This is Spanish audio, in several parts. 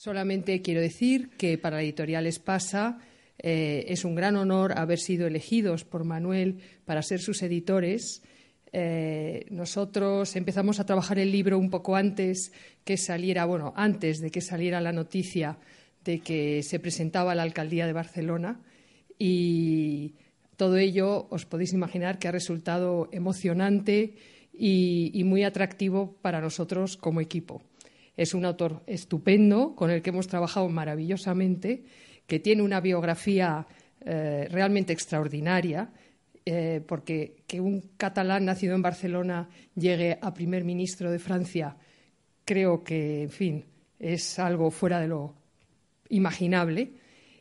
Solamente quiero decir que para editorial Espasa eh, es un gran honor haber sido elegidos por Manuel para ser sus editores. Eh, nosotros empezamos a trabajar el libro un poco antes que saliera, bueno, antes de que saliera la noticia de que se presentaba a la alcaldía de Barcelona y todo ello os podéis imaginar que ha resultado emocionante y muy atractivo para nosotros como equipo. Es un autor estupendo con el que hemos trabajado maravillosamente, que tiene una biografía eh, realmente extraordinaria, eh, porque que un catalán nacido en Barcelona llegue a primer ministro de Francia, creo que, en fin, es algo fuera de lo imaginable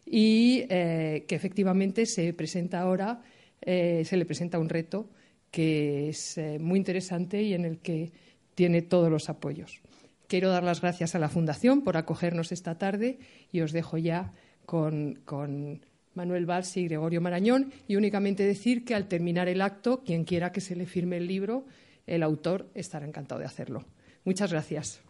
y eh, que efectivamente se presenta ahora, se le presenta un reto que es muy interesante y en el que tiene todos los apoyos. Quiero dar las gracias a la Fundación por acogernos esta tarde y os dejo ya con, Manuel Valls y Gregorio Marañón y únicamente decir que al terminar el acto, quien quiera que se le firme el libro, el autor estará encantado de hacerlo. Muchas gracias.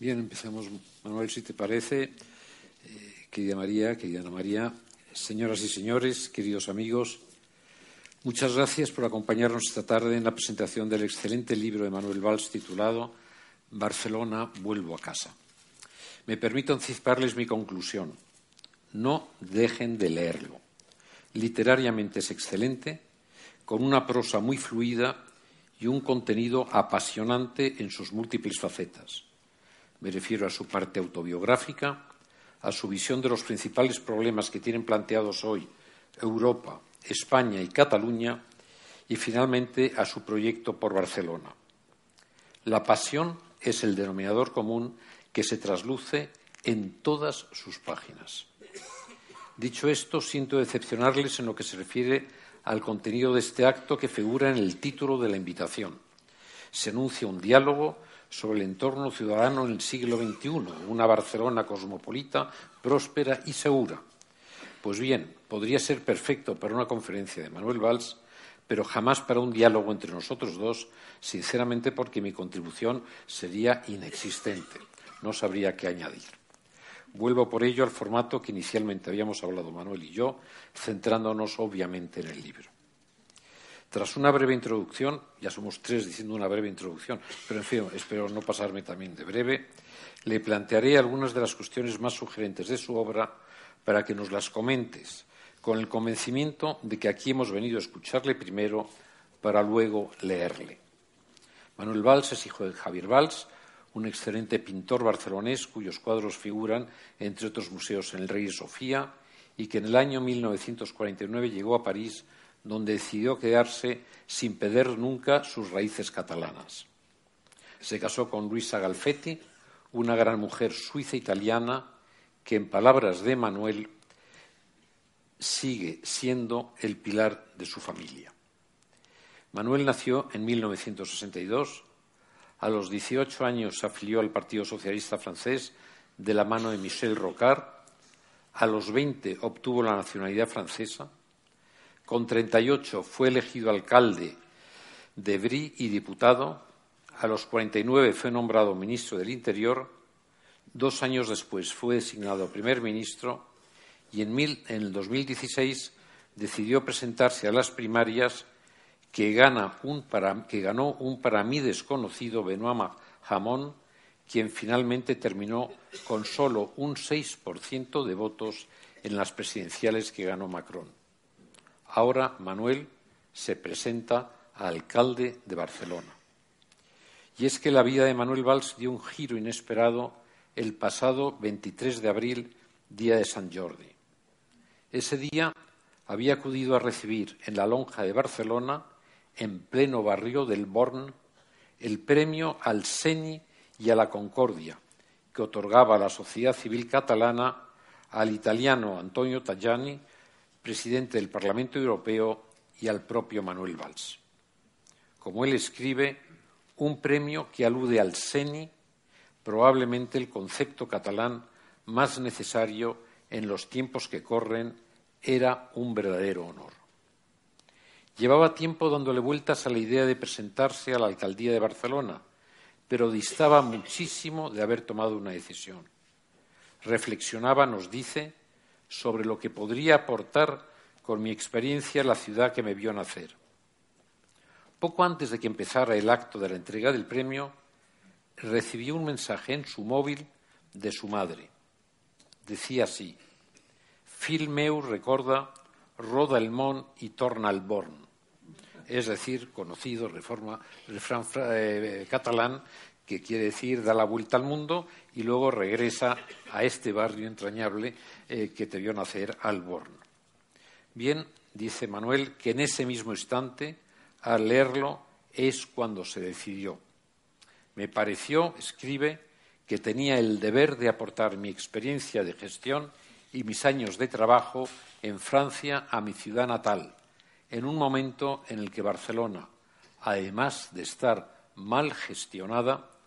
Bien, empecemos, Manuel, si te parece. Eh, querida María, querida Ana María, Señoras y señores, queridos amigos, muchas gracias por acompañarnos esta tarde en la presentación del excelente libro de Manuel Valls titulado Barcelona, vuelvo a casa. Me permito anticiparles mi conclusión. No dejen de leerlo. Literariamente es excelente, con una prosa muy fluida y un contenido apasionante en sus múltiples facetas. Me refiero a su parte autobiográfica, a su visión de los principales problemas que tienen planteados hoy Europa, España y Cataluña, y finalmente a su proyecto por Barcelona. La pasión es el denominador común que se trasluce en todas sus páginas. Dicho esto, siento decepcionarles en lo que se refiere al contenido de este acto que figura en el título de la invitación. Se anuncia un diálogo sobre el entorno ciudadano en el siglo XXI, una Barcelona cosmopolita, próspera y segura. Pues bien, podría ser perfecto para una conferencia de Manuel Valls, pero jamás para un diálogo entre nosotros dos, sinceramente porque mi contribución sería inexistente. No sabría qué añadir. Vuelvo por ello al formato que inicialmente habíamos hablado Manuel y yo, centrándonos obviamente en el libro. Tras una breve introducción, ya somos tres diciendo una breve introducción, pero en fin, espero no pasarme también de breve, le plantearé algunas de las cuestiones más sugerentes de su obra para que nos las comentes, con el convencimiento de que aquí hemos venido a escucharle primero para luego leerle. Manuel Valls es hijo de Javier Valls, un excelente pintor barcelonés cuyos cuadros figuran, entre otros museos, en el Rey Sofía y que en el año 1949 llegó a París donde decidió quedarse sin perder nunca sus raíces catalanas. Se casó con Luisa Galfetti, una gran mujer suiza-italiana que, en palabras de Manuel, sigue siendo el pilar de su familia. Manuel nació en 1962. A los 18 años se afilió al Partido Socialista francés de la mano de Michel Rocard. A los 20 obtuvo la nacionalidad francesa con 38 fue elegido alcalde de Brie y diputado. A los 49 fue nombrado ministro del Interior. Dos años después fue designado primer ministro y en, el 2016 decidió presentarse a las primarias que, ganó un para mí desconocido Benoît Hamon, quien finalmente terminó con solo un 6% de votos en las presidenciales que ganó Macron. Ahora Manuel se presenta a alcalde de Barcelona. Y es que la vida de Manuel Valls dio un giro inesperado el pasado 23 de abril, día de San Jordi. Ese día había acudido a recibir en la lonja de Barcelona, en pleno barrio del Born, el premio al Seni y a la Concordia que otorgaba la sociedad civil catalana al italiano Antonio Tajani presidente del Parlamento Europeo, y al propio Manuel Valls. Como él escribe, un premio que alude al SENI, probablemente el concepto catalán más necesario en los tiempos que corren, era un verdadero honor. Llevaba tiempo dándole vueltas a la idea de presentarse a la alcaldía de Barcelona, pero distaba muchísimo de haber tomado una decisión. Reflexionaba, nos dice, sobre lo que podría aportar con mi experiencia la ciudad que me vio nacer. Poco antes de que empezara el acto de la entrega del premio, recibió un mensaje en su móvil de su madre. Decía así: Fil meu recorda, roda el món y torna al born. Es decir, conocido reforma, refrán eh, catalán que quiere decir da la vuelta al mundo y luego regresa a este barrio entrañable eh, que te vio nacer, al Born. Bien, dice Manuel, que en ese mismo instante, al leerlo, es cuando se decidió. Me pareció, escribe, que tenía el deber de aportar mi experiencia de gestión y mis años de trabajo en Francia a mi ciudad natal, en un momento en el que Barcelona, además de estar mal gestionada,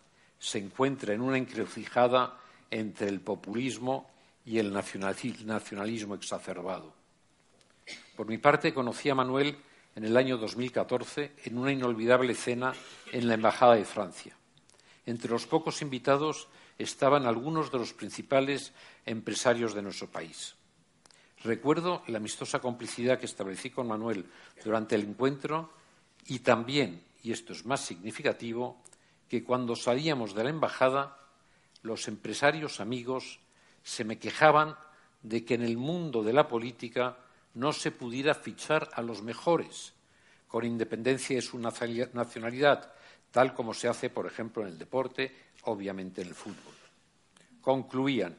se encuentra en una encrucijada entre el populismo y el nacionalismo exacerbado. Por mi parte, conocí a Manuel en el año 2014 en una inolvidable cena en la Embajada de Francia. Entre los pocos invitados estaban algunos de los principales empresarios de nuestro país. Recuerdo la amistosa complicidad que establecí con Manuel durante el encuentro y también, y esto es más significativo, que cuando salíamos de la embajada, los empresarios amigos se me quejaban de que en el mundo de la política no se pudiera fichar a los mejores, con independencia de su nacionalidad, tal como se hace, por ejemplo, en el deporte, obviamente en el fútbol. Concluían,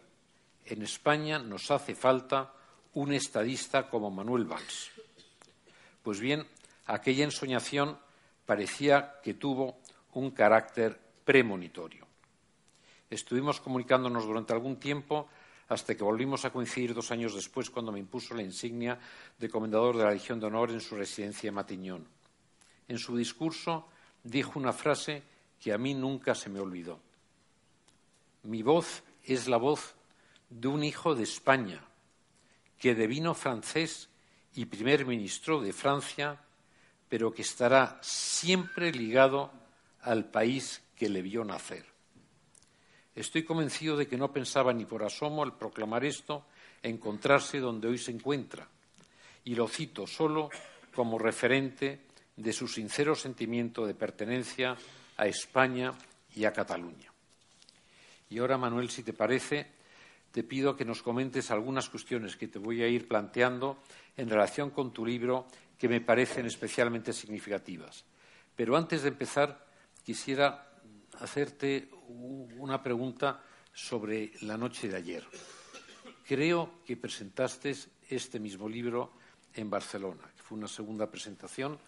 en España nos hace falta un estadista como Manuel Valls. Pues bien, aquella ensoñación parecía que tuvo un carácter premonitorio. Estuvimos comunicándonos durante algún tiempo hasta que volvimos a coincidir dos años después cuando me impuso la insignia de Comendador de la Legión de Honor en su residencia en Matiñón. En su discurso dijo una frase que a mí nunca se me olvidó. Mi voz es la voz de un hijo de España que devino francés y primer ministro de Francia, pero que estará siempre ligado al país que le vio nacer. Estoy convencido de que no pensaba ni por asomo al proclamar esto encontrarse donde hoy se encuentra, y lo cito solo como referente de su sincero sentimiento de pertenencia a España y a Cataluña. Y ahora, Manuel, si te parece, te pido que nos comentes algunas cuestiones que te voy a ir planteando en relación con tu libro que me parecen especialmente significativas. Pero antes de empezar, quisiera hacerte una pregunta sobre la noche de ayer. Creo que presentaste este mismo libro en Barcelona, que fue una segunda presentación,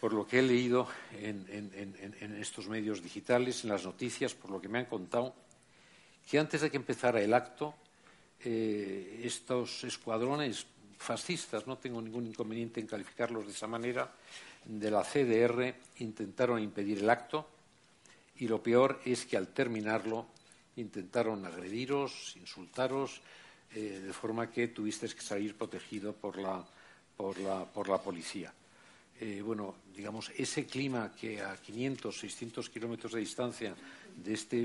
por lo que he leído en, estos medios digitales, en las noticias, por lo que me han contado, que antes de que empezara el acto, eh, estos escuadrones fascistas, no tengo ningún inconveniente en calificarlos de esa manera, de la CDR intentaron impedir el acto y lo peor es que al terminarlo intentaron agrediros, insultaros, eh, de forma que tuviste que salir protegido por la, por la, por la policía. Eh, bueno, digamos, ese clima que a 500, 600 kilómetros de distancia de esta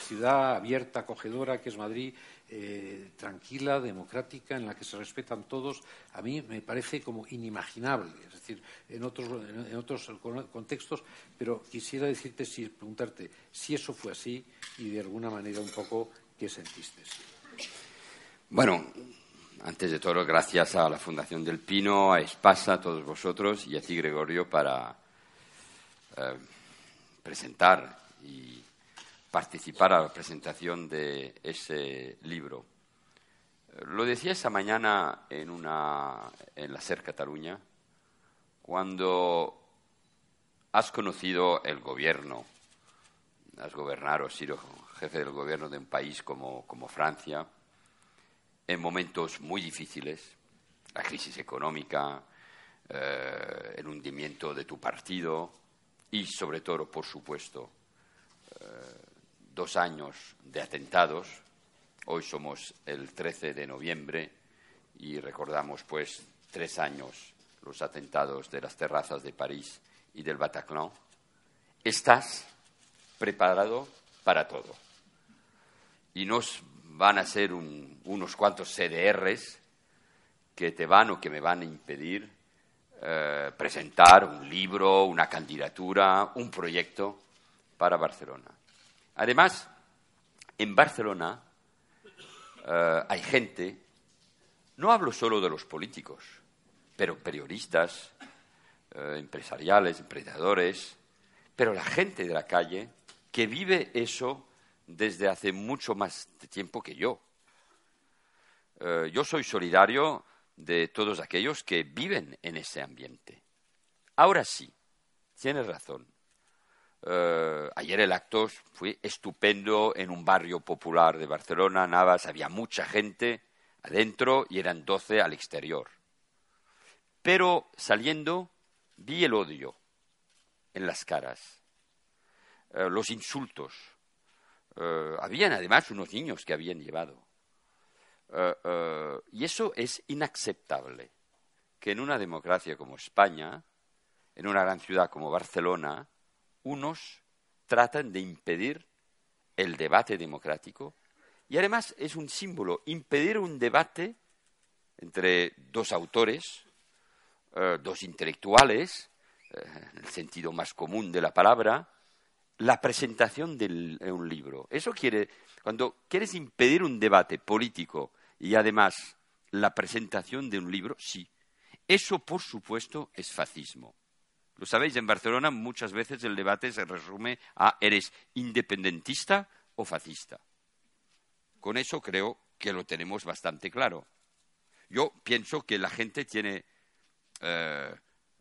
ciudad abierta, acogedora que es Madrid, eh, tranquila, democrática, en la que se respetan todos, a mí me parece como inimaginable, es decir, en otros, en otros contextos, pero quisiera decirte, si, preguntarte si eso fue así y de alguna manera un poco qué sentiste. Bueno, antes de todo, gracias a la Fundación del Pino, a Espasa, a todos vosotros y a ti, Gregorio, para eh, presentar y participar a la presentación de ese libro. Lo decía esa mañana en, una, en la SER Cataluña, cuando has conocido el gobierno, has gobernado, has sido jefe del gobierno de un país como, como Francia, en momentos muy difíciles, la crisis económica, eh, el hundimiento de tu partido, y sobre todo, por supuesto, dos años de atentados. Hoy somos el 13 de noviembre y recordamos pues tres años los atentados de las terrazas de París y del Bataclan. Estás preparado para todo. Y nos van a ser unos cuantos CDRs que te van o que me van a impedir eh, presentar un libro, una candidatura, un proyecto para Barcelona. Además, en Barcelona eh, hay gente, no hablo solo de los políticos, pero periodistas, eh, empresariales, emprendedores, pero la gente de la calle que vive eso desde hace mucho más tiempo que yo. Eh, yo soy solidario de todos aquellos que viven en ese ambiente. Ahora sí, tienes razón. Eh, ayer el acto fue estupendo en un barrio popular de Barcelona, Navas, había mucha gente adentro y eran doce al exterior. Pero saliendo vi el odio en las caras, eh, los insultos. Eh, habían además unos niños que habían llevado. y eso es inaceptable, que en una democracia como España, en una gran ciudad como Barcelona, unos tratan de impedir el debate democrático y además es un símbolo, impedir un debate entre dos autores, eh, dos intelectuales, eh, en el sentido más común de la palabra, la presentación de un libro. Eso quiere, cuando quieres impedir un debate político y además la presentación de un libro, sí. Eso, por supuesto, es fascismo. Lo sabéis, en Barcelona muchas veces el debate se resume a ¿eres independentista o fascista? Con eso creo que lo tenemos bastante claro. Yo pienso que la gente tiene eh,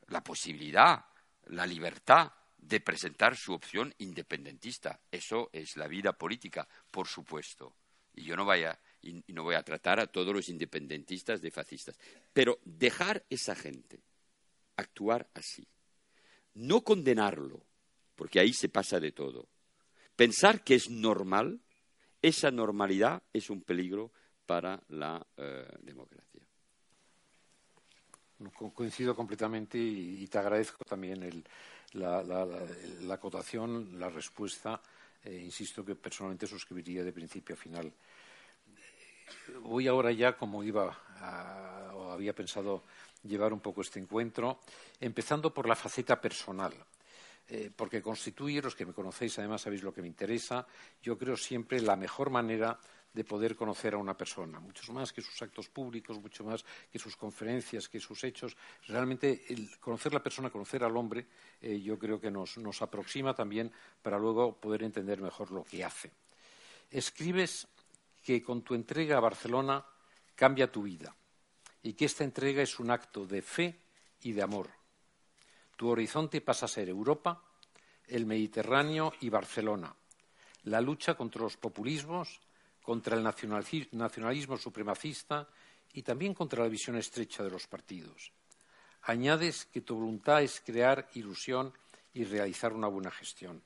la posibilidad, la libertad de presentar su opción independentista. Eso es la vida política, por supuesto. Y yo no, vaya, y no voy a tratar a todos los independentistas de fascistas. Pero dejar esa gente actuar así no condenarlo, porque ahí se pasa de todo. Pensar que es normal, esa normalidad es un peligro para la eh, democracia. Coincido completamente y, te agradezco también la, acotación, la respuesta. Eh, insisto que personalmente suscribiría de principio a final. Voy ahora ya, como iba o había pensado llevar un poco este encuentro, empezando por la faceta personal. Eh, porque constituye, los que me conocéis además sabéis lo que me interesa, yo creo siempre la mejor manera de poder conocer a una persona, mucho más que sus actos públicos, mucho más que sus conferencias, que sus hechos. Realmente el conocer la persona, conocer al hombre, eh, yo creo que nos, nos aproxima también para luego poder entender mejor lo que hace. Escribes que con tu entrega a Barcelona cambia tu vida y que esta entrega es un acto de fe y de amor. Tu horizonte pasa a ser Europa, el Mediterráneo y Barcelona. La lucha contra los populismos, contra el nacionalismo supremacista y también contra la visión estrecha de los partidos. Añades que tu voluntad es crear ilusión y realizar una buena gestión.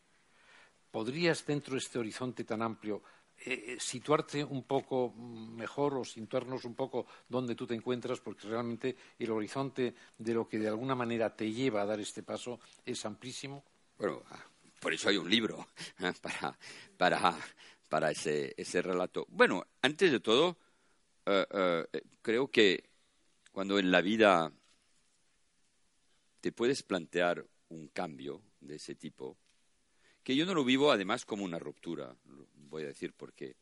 ¿Podrías, dentro de este horizonte tan amplio, eh, situarte un poco mejor o situarnos un poco donde tú te encuentras, porque realmente el horizonte de lo que de alguna manera te lleva a dar este paso es amplísimo. Bueno, por eso hay un libro ¿eh? para, para, ese, ese relato. Bueno, antes de todo, eh, creo que cuando en la vida te puedes plantear un cambio de ese tipo, que yo no lo vivo además como una ruptura, voy a decir por qué.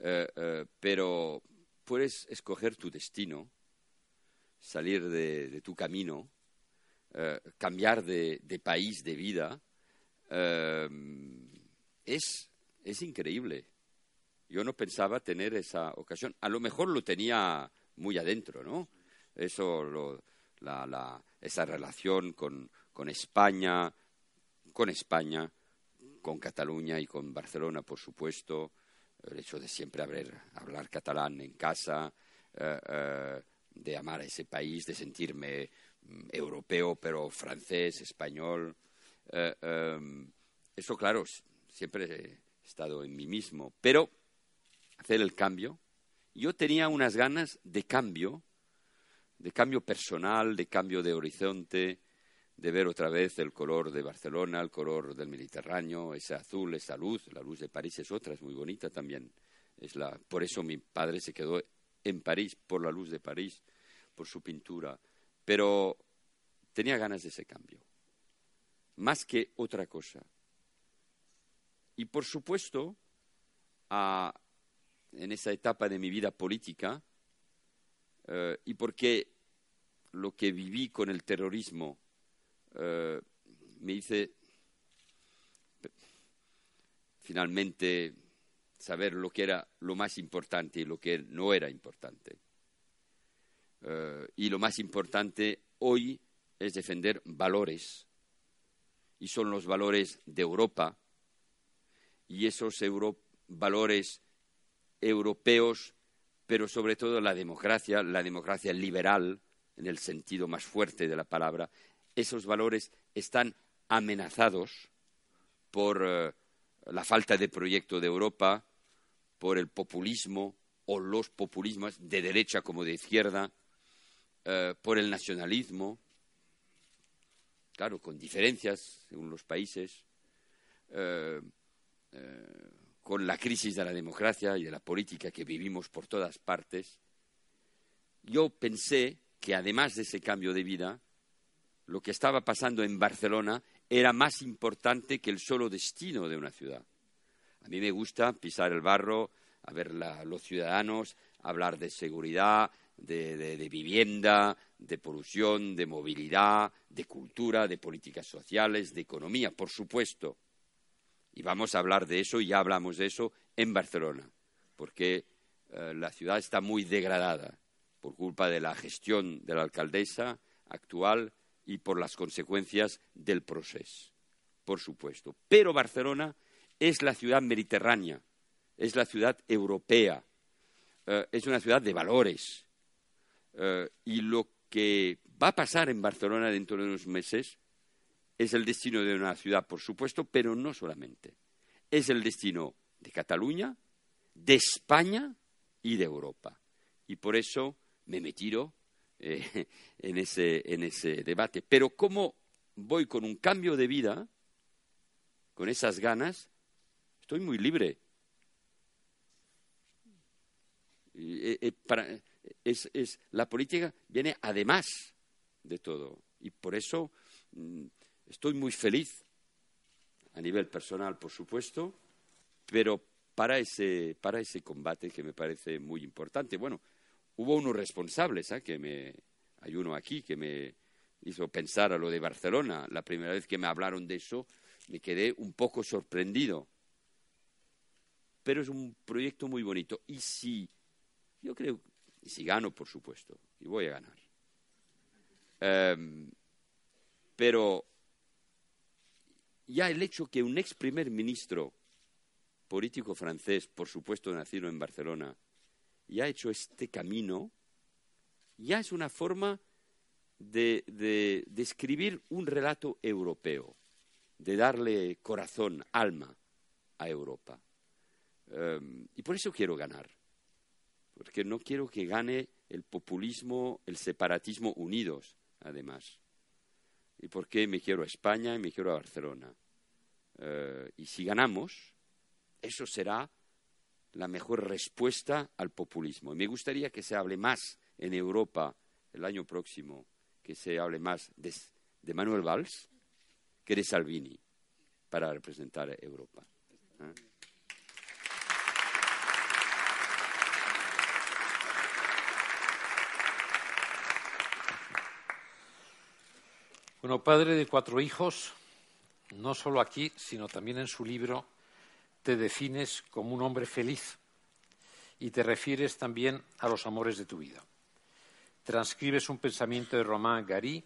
Eh, eh, pero puedes escoger tu destino, salir de, tu camino, eh, cambiar de, país, de vida. es, es increíble. Yo no pensaba tener esa ocasión. A lo mejor lo tenía muy adentro, ¿no? Eso, esa relación con, con España, con España, con Cataluña y con Barcelona, por supuesto, el hecho de siempre hablar catalán en casa, eh, eh, de amar a ese país, de sentirme mm, europeo, pero francés, español. Eh, em, eso, claro, siempre he estado en mí mismo, pero hacer el cambio, yo tenía unas ganas de cambio, de cambio personal, de cambio de horizonte, de ver otra vez el color de Barcelona, el color del Mediterráneo, ese azul, esa luz, la luz de París es otra, es muy bonita también. Es la, por eso mi padre se quedó en París, por la luz de París, por su pintura. Pero tenía ganas de ese cambio, más que otra cosa. Y por supuesto, en esa etapa de mi vida política, eh, y porque lo que viví con el terrorismo eh, me hice finalmente saber lo que era lo más importante y lo que no era importante. Eh, y lo más importante hoy es defender valores, y son los valores de Europa, y esos valores europeos, pero sobre todo la democracia, la democracia liberal, en el sentido más fuerte de la palabra, esos valores están amenazados por eh, la falta de proyecto de Europa, por el populismo o los populismos de derecha como de izquierda, eh, por el nacionalismo, claro, con diferencias según los países, eh, con la crisis de la democracia y de la política que vivimos por todas partes, yo pensé que además de ese cambio de vida, lo que estaba pasando en Barcelona era más importante que el solo destino de una ciudad. A mí me gusta pisar el barro, a ver a los ciudadanos, hablar de seguridad, de, vivienda, de polución, de movilidad, de cultura, de políticas sociales, de economía, por supuesto. Y vamos a hablar de eso, y ya hablamos de eso, en Barcelona, porque eh, la ciudad está muy degradada por culpa de la gestión de la alcaldesa actual y por las consecuencias del proceso, por supuesto. Pero Barcelona es la ciudad mediterránea, es la ciudad europea, eh, es una ciudad de valores. Eh, y lo que va a pasar en Barcelona dentro de unos meses es el destino de una ciudad, por supuesto, pero no solamente. Es el destino de Cataluña, de España y de Europa. Y por eso me metiro eh, en, ese, en ese debate. Pero ¿cómo voy con un cambio de vida, con esas ganas? Estoy muy libre. Eh, eh, es, es, la política viene además de todo. Y por eso mm, estoy muy feliz, a nivel personal, por supuesto, pero para ese, para ese combate que me parece muy importante. Bueno, hubo unos responsables, ¿eh? que me, hay uno aquí que me hizo pensar a lo de Barcelona. La primera vez que me hablaron de eso me quedé un poco sorprendido. Pero es un proyecto muy bonito. Y si, yo creo, y si gano, por supuesto, y voy a ganar. Em, pero ya el hecho que un ex primer ministro político francés, por supuesto nacido en Barcelona, y ha hecho este camino, ya es una forma de, de, escribir un relato europeo, de darle corazón, alma a Europa. Em, y por eso quiero ganar, porque no quiero que gane el populismo, el separatismo unidos, además. Y porque me quiero a España y me quiero a Barcelona. Eh, y si ganamos, eso será la mejor respuesta al populismo. Y me gustaría que se hable más en Europa el año próximo, que se hable más de, Manuel Valls que de Salvini para representar a Europa. ¿eh? Bueno, padre de cuatro hijos, no solo aquí, sino también en su libro te defines como un hombre feliz y te refieres también a los amores de tu vida. Transcribes un pensamiento de Romain Gary,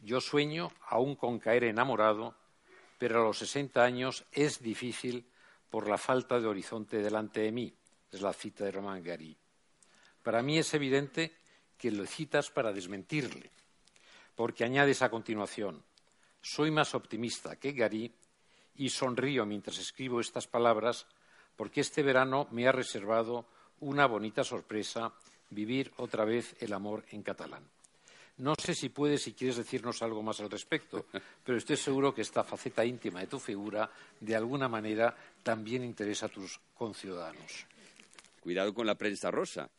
yo sueño aún con caer enamorado, pero a los 60 años es difícil por la falta de horizonte delante de mí. Es la cita de Romain Gary. Para mí es evidente que lo citas para desmentirle, porque añades a continuación, Soy más optimista que Gary y sonrío mientras escribo estas palabras porque este verano me ha reservado una bonita sorpresa vivir otra vez el amor en catalán. No sé si puedes, si quieres decirnos algo más al respecto, pero estoy seguro que esta faceta íntima de tu figura, de alguna manera, también interesa a tus conciudadanos. Cuidado con la prensa rosa,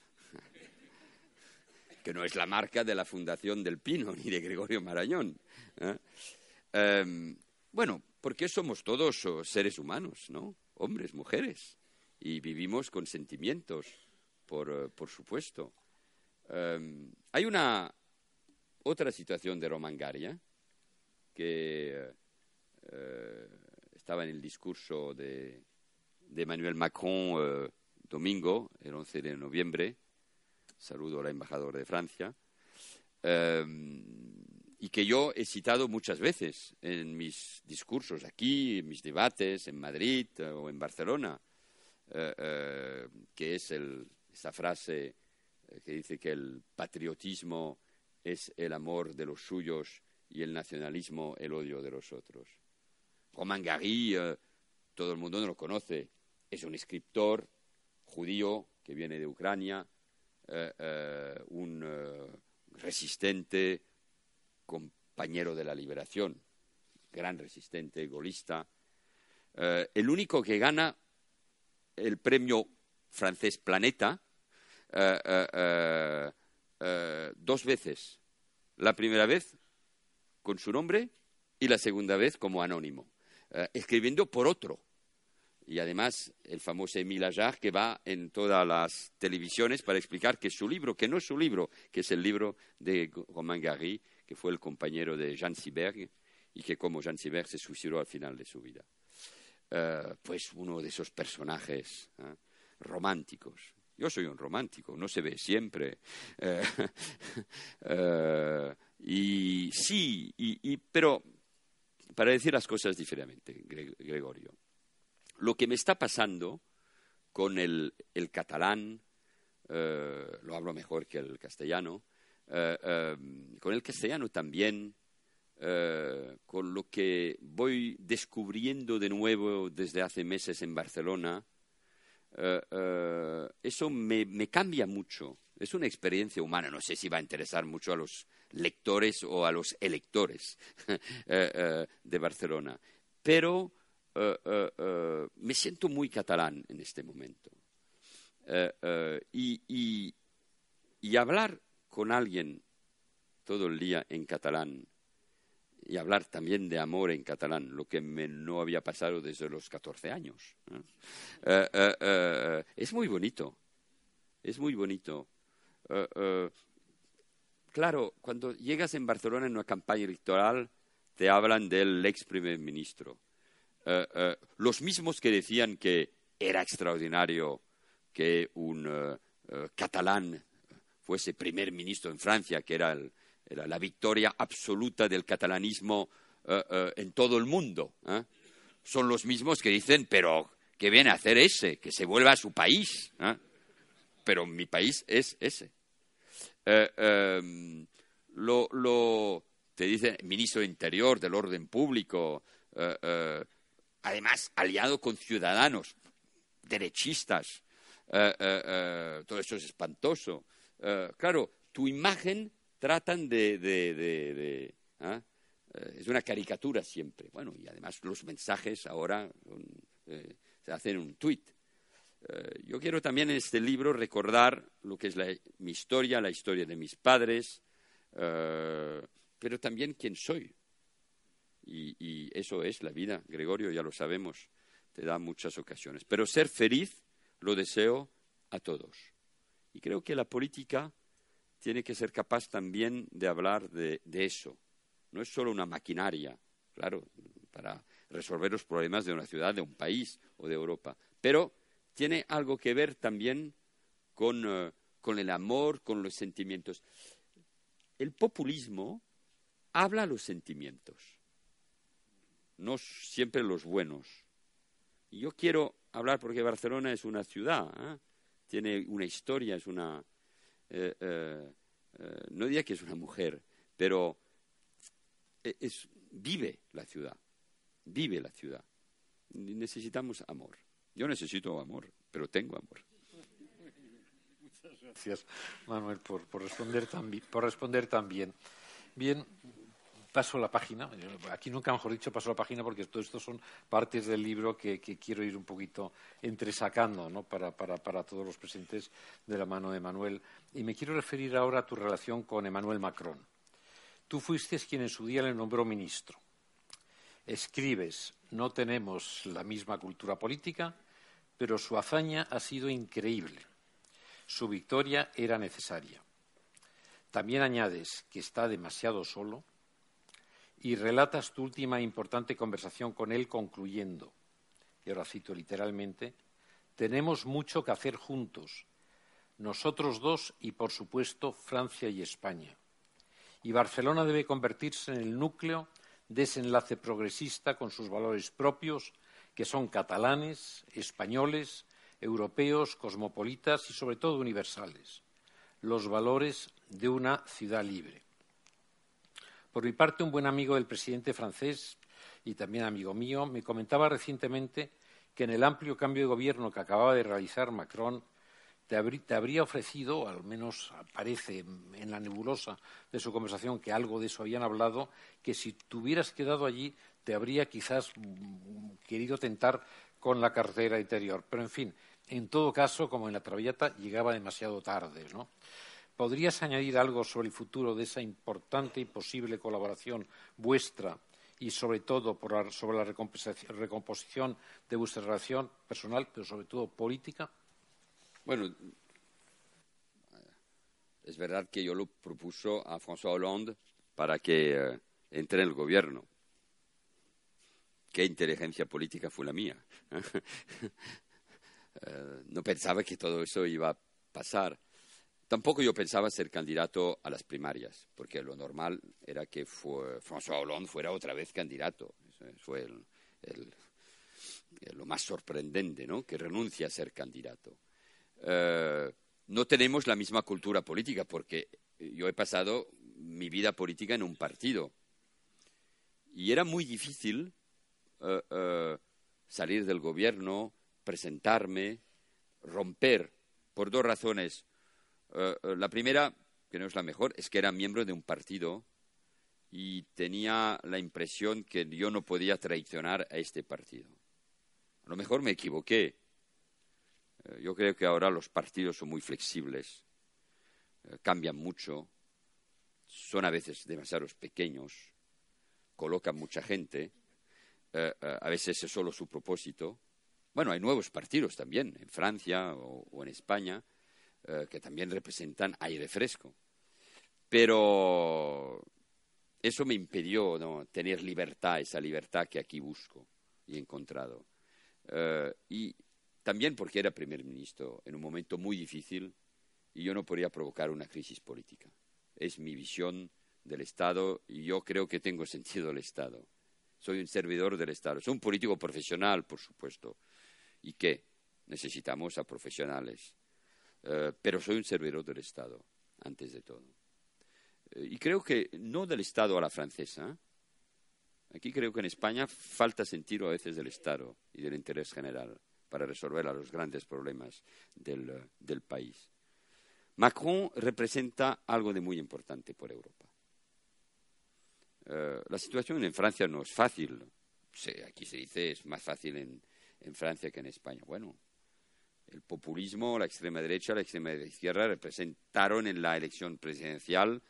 que no es la marca de la Fundación del Pino ni de Gregorio Marañón. ¿eh? Em, bueno, porque somos todos oh, seres humanos, ¿no? Hombres, mujeres, y vivimos con sentimientos, por, eh, supuesto. Em, hay una otra situación de Romangaria que eh, estaba en el discurso de, de Emmanuel Macron eh, domingo, el 11 de noviembre. Saludo al embajador de Francia. Eh, y que yo he citado muchas veces en mis discursos aquí, en mis debates en Madrid o en Barcelona, que es esa frase que dice que el patriotismo es el amor de los suyos y el nacionalismo el odio de los otros. Romain Gary, eh, todo el mundo no lo conoce, es un escritor judío que viene de Ucrania, eh, eh, un resistente, compañero de la liberación, gran resistente, golista, el único que gana el premio francés Planeta eh, dos veces. La primera vez con su nombre y la segunda vez como anónimo, eh, escribiendo por otro. Y además el famoso Emile Ajar que va en todas las televisiones para explicar que su libro, que no es su libro, que es el libro de Romain Gary, que fue el compañero de Jean Siberg y que como Jean Siberg se suicidó al final de su vida. Eh, pues uno de esos personajes románticos yo soy un romántico, no se ve siempre. Eh, eh, y sí, y, pero para decir las cosas diferentemente, Gregorio, lo que me está pasando con el, catalán, eh, lo hablo mejor que el castellano, con el castellano también, con lo que voy descubriendo de nuevo desde hace meses en Barcelona, eh, eh, eso me, cambia mucho. Es una experiencia humana. No sé si va a interesar mucho a los lectores o a los electores eh, de Barcelona. Pero me siento muy catalán en este momento. y hablar con alguien todo el día en catalán y hablar también de amor en catalán, lo que no había pasado desde los 14 años. Eh, eh, eh, es muy bonito, es muy bonito. claro, cuando llegas en Barcelona en una campaña electoral, te hablan del ex primer ministro. los mismos que decían que era extraordinario que un catalán fuese primer ministro en Francia, que era el, la victoria absoluta del catalanismo eh, eh, en todo el mundo. ¿eh? Son los mismos que dicen, pero ¿qué viene a hacer ese? Que se vuelva a su país. Pero mi país es ese. Em, lo, te dice ministro de Interior, del Orden Público, además aliado con ciudadanos, derechistas. todo eso es espantoso. Claro, tu imagen tratan de... ¿ah? Eh, es una caricatura siempre. Bueno, y además los mensajes ahora eh, se hacen un tuit. Eh, yo quiero también en este libro recordar lo que es mi historia, la historia de mis padres, pero también quién soy. Y, eso es la vida, Gregorio, ya lo sabemos, te da muchas ocasiones. Pero ser feliz lo deseo a todos. Y creo que la política tiene que ser capaz también de hablar de, eso. No es solo una maquinaria, claro, para resolver los problemas de una ciudad, de un país o de Europa, pero tiene algo que ver también con, eh, el amor, con los sentimientos. El populismo habla los sentimientos, no siempre los buenos. Y yo quiero hablar porque Barcelona es una ciudad, ¿eh? Tiene una historia, es una, eh, eh, eh, no diría que es una mujer, pero es vive la ciudad, vive la ciudad. Necesitamos amor. Yo necesito amor, pero tengo amor. Muchas gracias, Manuel, por, responder, por responder tan bien. Bien, paso la página. Aquí nunca mejor dicho paso la página porque todo esto son partes del libro que, quiero ir un poquito entresacando ¿no? para, todos los presentes de la mano de Manuel. Y me quiero referir ahora a tu relación con Emmanuel Macron. Tú fuiste quien en su día le nombró ministro. Escribes, no tenemos la misma cultura política, pero su hazaña ha sido increíble. Su victoria era necesaria. También añades que está demasiado solo y relatas tu última importante conversación con él concluyendo, y ahora cito literalmente, tenemos mucho que hacer juntos, nosotros dos y, por supuesto, Francia y España. Y Barcelona debe convertirse en el núcleo de ese enlace progresista con sus valores propios, que son catalanes, españoles, europeos, cosmopolitas y, sobre todo, universales, los valores de una ciudad libre. Por mi parte, un buen amigo del presidente francés y también amigo mío me comentaba recientemente que en el amplio cambio de gobierno que acababa de realizar Macron te, habría ofrecido, al menos aparece en la nebulosa de su conversación que algo de eso habían hablado, que si te hubieras quedado allí te habría quizás querido tentar con la cartera interior. Pero, en fin, en todo caso, como en la Traviata, llegaba demasiado tarde, ¿no? ¿Podrías añadir algo sobre el futuro de esa importante y posible colaboración vuestra y, sobre todo, sobre la recomposición de vuestra relación personal, pero sobre todo política? Bueno, es verdad que yo lo propuso a François Hollande para que eh, entre en el gobierno. Qué inteligencia política fue la mía. Eh, no pensaba que todo eso iba a pasar. Tampoco yo pensaba ser candidato a las primarias, porque lo normal era que François Hollande fuera otra vez candidato. Eso fue lo más sorprendente, ¿no? Que renuncia a ser candidato. Eh, no tenemos la misma cultura política, porque yo he pasado mi vida política en un partido. Y era muy difícil eh, eh, salir del gobierno, presentarme, romper, por dos razones eh, eh, la primera, que no es la mejor, es que era miembro de un partido y tenía la impresión que yo no podía traicionar a este partido. A lo mejor me equivoqué. Eh, yo creo que ahora los partidos son muy flexibles, cambian mucho, son a veces demasiado pequeños, colocan mucha gente, a veces es solo su propósito. Bueno, hay nuevos partidos también, en Francia o en España, eh, que también representan aire fresco. Pero eso me impidió ¿no? tener libertad, esa libertad que aquí busco y he encontrado. Eh, y también porque era primer ministro en un momento muy difícil y yo no podía provocar una crisis política. Es mi visión del Estado y yo creo que tengo sentido del Estado. Soy un servidor del Estado. Soy un político profesional, por supuesto. ¿Y qué? Necesitamos a profesionales eh, pero soy un servidor del Estado, antes de todo. Eh, y creo que no del Estado a la francesa. Aquí creo que en España falta sentido a veces del Estado y del interés general para resolver los grandes problemas del, del país. Macron representa algo de muy importante por Europa. Eh, la situación en Francia no es fácil. aquí se dice es más fácil en, en Francia que en España. Bueno, el populismo, la extrema derecha, la extrema izquierda representaron en la elección presidencial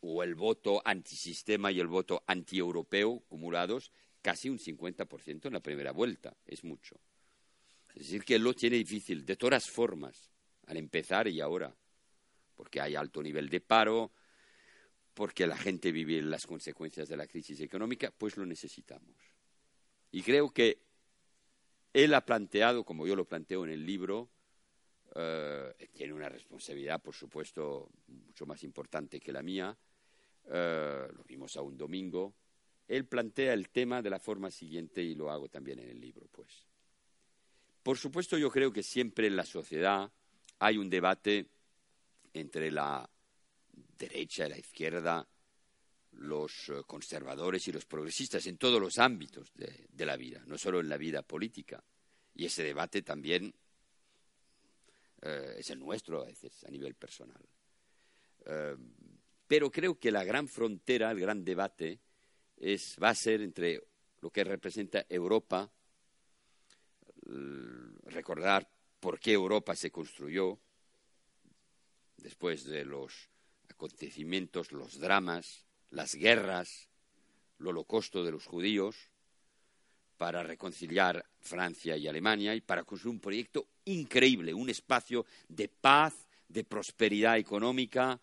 o el voto antisistema y el voto antieuropeo acumulados casi un 50% en la primera vuelta. Es mucho. Es decir, que lo tiene difícil de todas formas, al empezar y ahora, porque hay alto nivel de paro, porque la gente vive las consecuencias de la crisis económica, pues lo necesitamos. Y creo que él ha planteado, como yo lo planteo en el libro, eh, tiene una responsabilidad, por supuesto, mucho más importante que la mía, eh, lo vimos a un domingo, él plantea el tema de la forma siguiente y lo hago también en el libro, pues. Por supuesto, yo creo que siempre en la sociedad hay un debate entre la derecha y la izquierda, los eh, conservadores y los progresistas en todos los ámbitos de, la vida, no solo en la vida política. Y ese debate también eh, es el nuestro a veces a nivel personal. Eh, pero creo que la gran frontera, el gran debate, es, va a ser entre lo que representa Europa, recordar por qué Europa se construyó después de los acontecimientos, los dramas, las guerras, el holocausto de los judíos, para reconciliar Francia y Alemania y para construir un proyecto increíble, un espacio de paz, de prosperidad económica,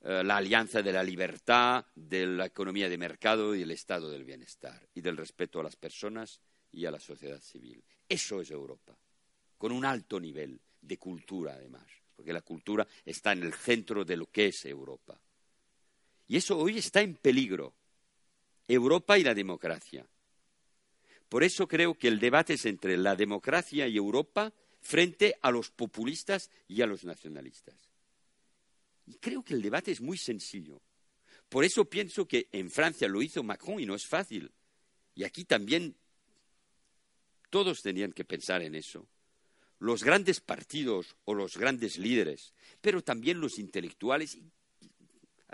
eh, la alianza de la libertad, de la economía de mercado y el estado del bienestar y del respeto a las personas y a la sociedad civil. Eso es Europa, con un alto nivel de cultura además, porque la cultura está en el centro de lo que es Europa. Y eso hoy está en peligro, Europa y la democracia. Por eso creo que el debate es entre la democracia y Europa frente a los populistas y a los nacionalistas. Y creo que el debate es muy sencillo. Por eso pienso que en Francia lo hizo Macron y no es fácil. Y aquí también todos tenían que pensar en eso. Los grandes partidos o los grandes líderes, pero también los intelectuales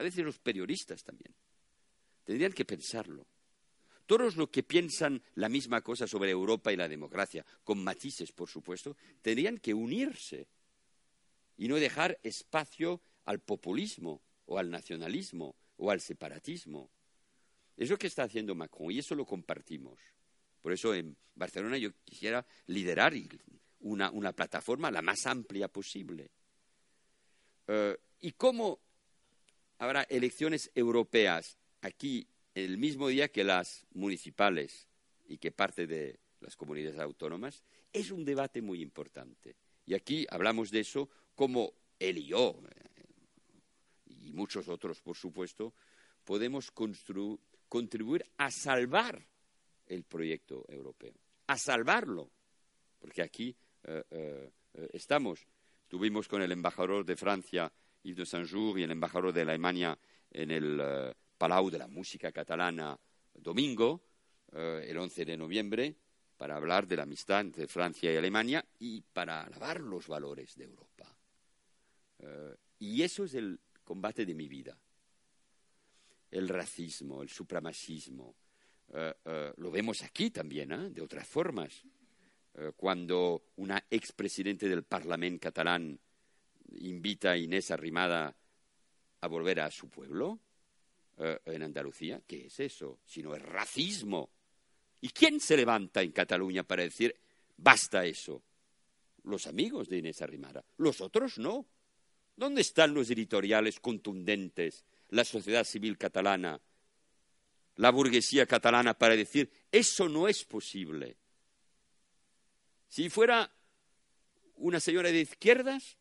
a veces los periodistas también. Tendrían que pensarlo. Todos los que piensan la misma cosa sobre Europa y la democracia, con matices, por supuesto, tendrían que unirse y no dejar espacio al populismo o al nacionalismo o al separatismo. Es lo que está haciendo Macron y eso lo compartimos. Por eso en Barcelona yo quisiera liderar una, plataforma la más amplia posible. Eh, ¿Y cómo habrá elecciones europeas aquí el mismo día que las municipales y que parte de las comunidades autónomas, es un debate muy importante. Y aquí hablamos de eso como él y yo, eh, y muchos otros, por supuesto, podemos contribuir a salvar el proyecto europeo, a salvarlo. Porque aquí eh, eh, estamos. Estuvimos con el embajador de Francia Yves de Saint-Jour y el embajador de Alemania en el uh, Palau de la Música Catalana domingo, uh, el 11 de noviembre, para hablar de la amistad entre Francia y Alemania y para alabar los valores de Europa. Uh, y eso es el combate de mi vida. El racismo, el supremacismo. lo vemos aquí también, ¿eh? de otras formas. cuando una expresidente del Parlamento catalán invita a Inés Arrimada a volver a su pueblo eh, en Andalucía. ¿Qué es eso? Si no es racismo. ¿Y quién se levanta en Cataluña para decir basta eso? Los amigos de Inés Arrimada. Los otros no. ¿Dónde están los editoriales contundentes, la sociedad civil catalana, la burguesía catalana para decir eso no es posible? Si fuera una señora de izquierdas,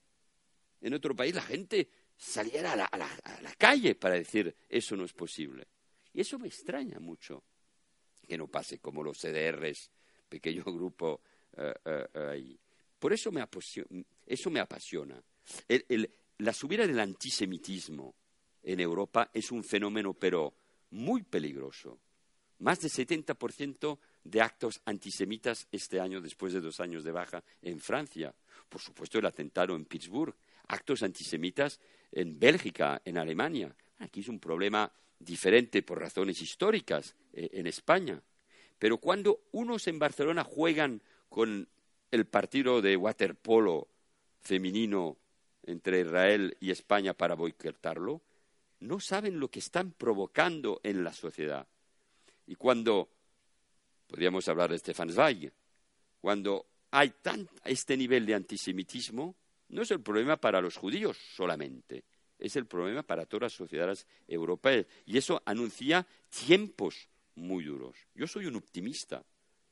en otro país la gente saliera a la, calle para decir eso no es posible. Y eso me extraña mucho que no pase como los CDRs, pequeño grupo eh, eh, ahí. Por eso me apasiona. Eso me apasiona. la subida del antisemitismo en Europa es un fenómeno, pero muy peligroso. Más del 70% de actos antisemitas este año, después de dos años de baja en Francia. Por supuesto, el atentado en Pittsburgh actos antisemitas en Bélgica, en Alemania. Aquí es un problema diferente por razones históricas eh, en España. Pero cuando unos en Barcelona juegan con el partido de waterpolo femenino entre Israel y España para boicotarlo, no saben lo que están provocando en la sociedad. Y cuando, podríamos hablar de Stefan Zweig, cuando hay tan, este nivel de antisemitismo, no es el problema para los judíos solamente, es el problema para todas las sociedades europeas. Y eso anuncia tiempos muy duros. Yo soy un optimista,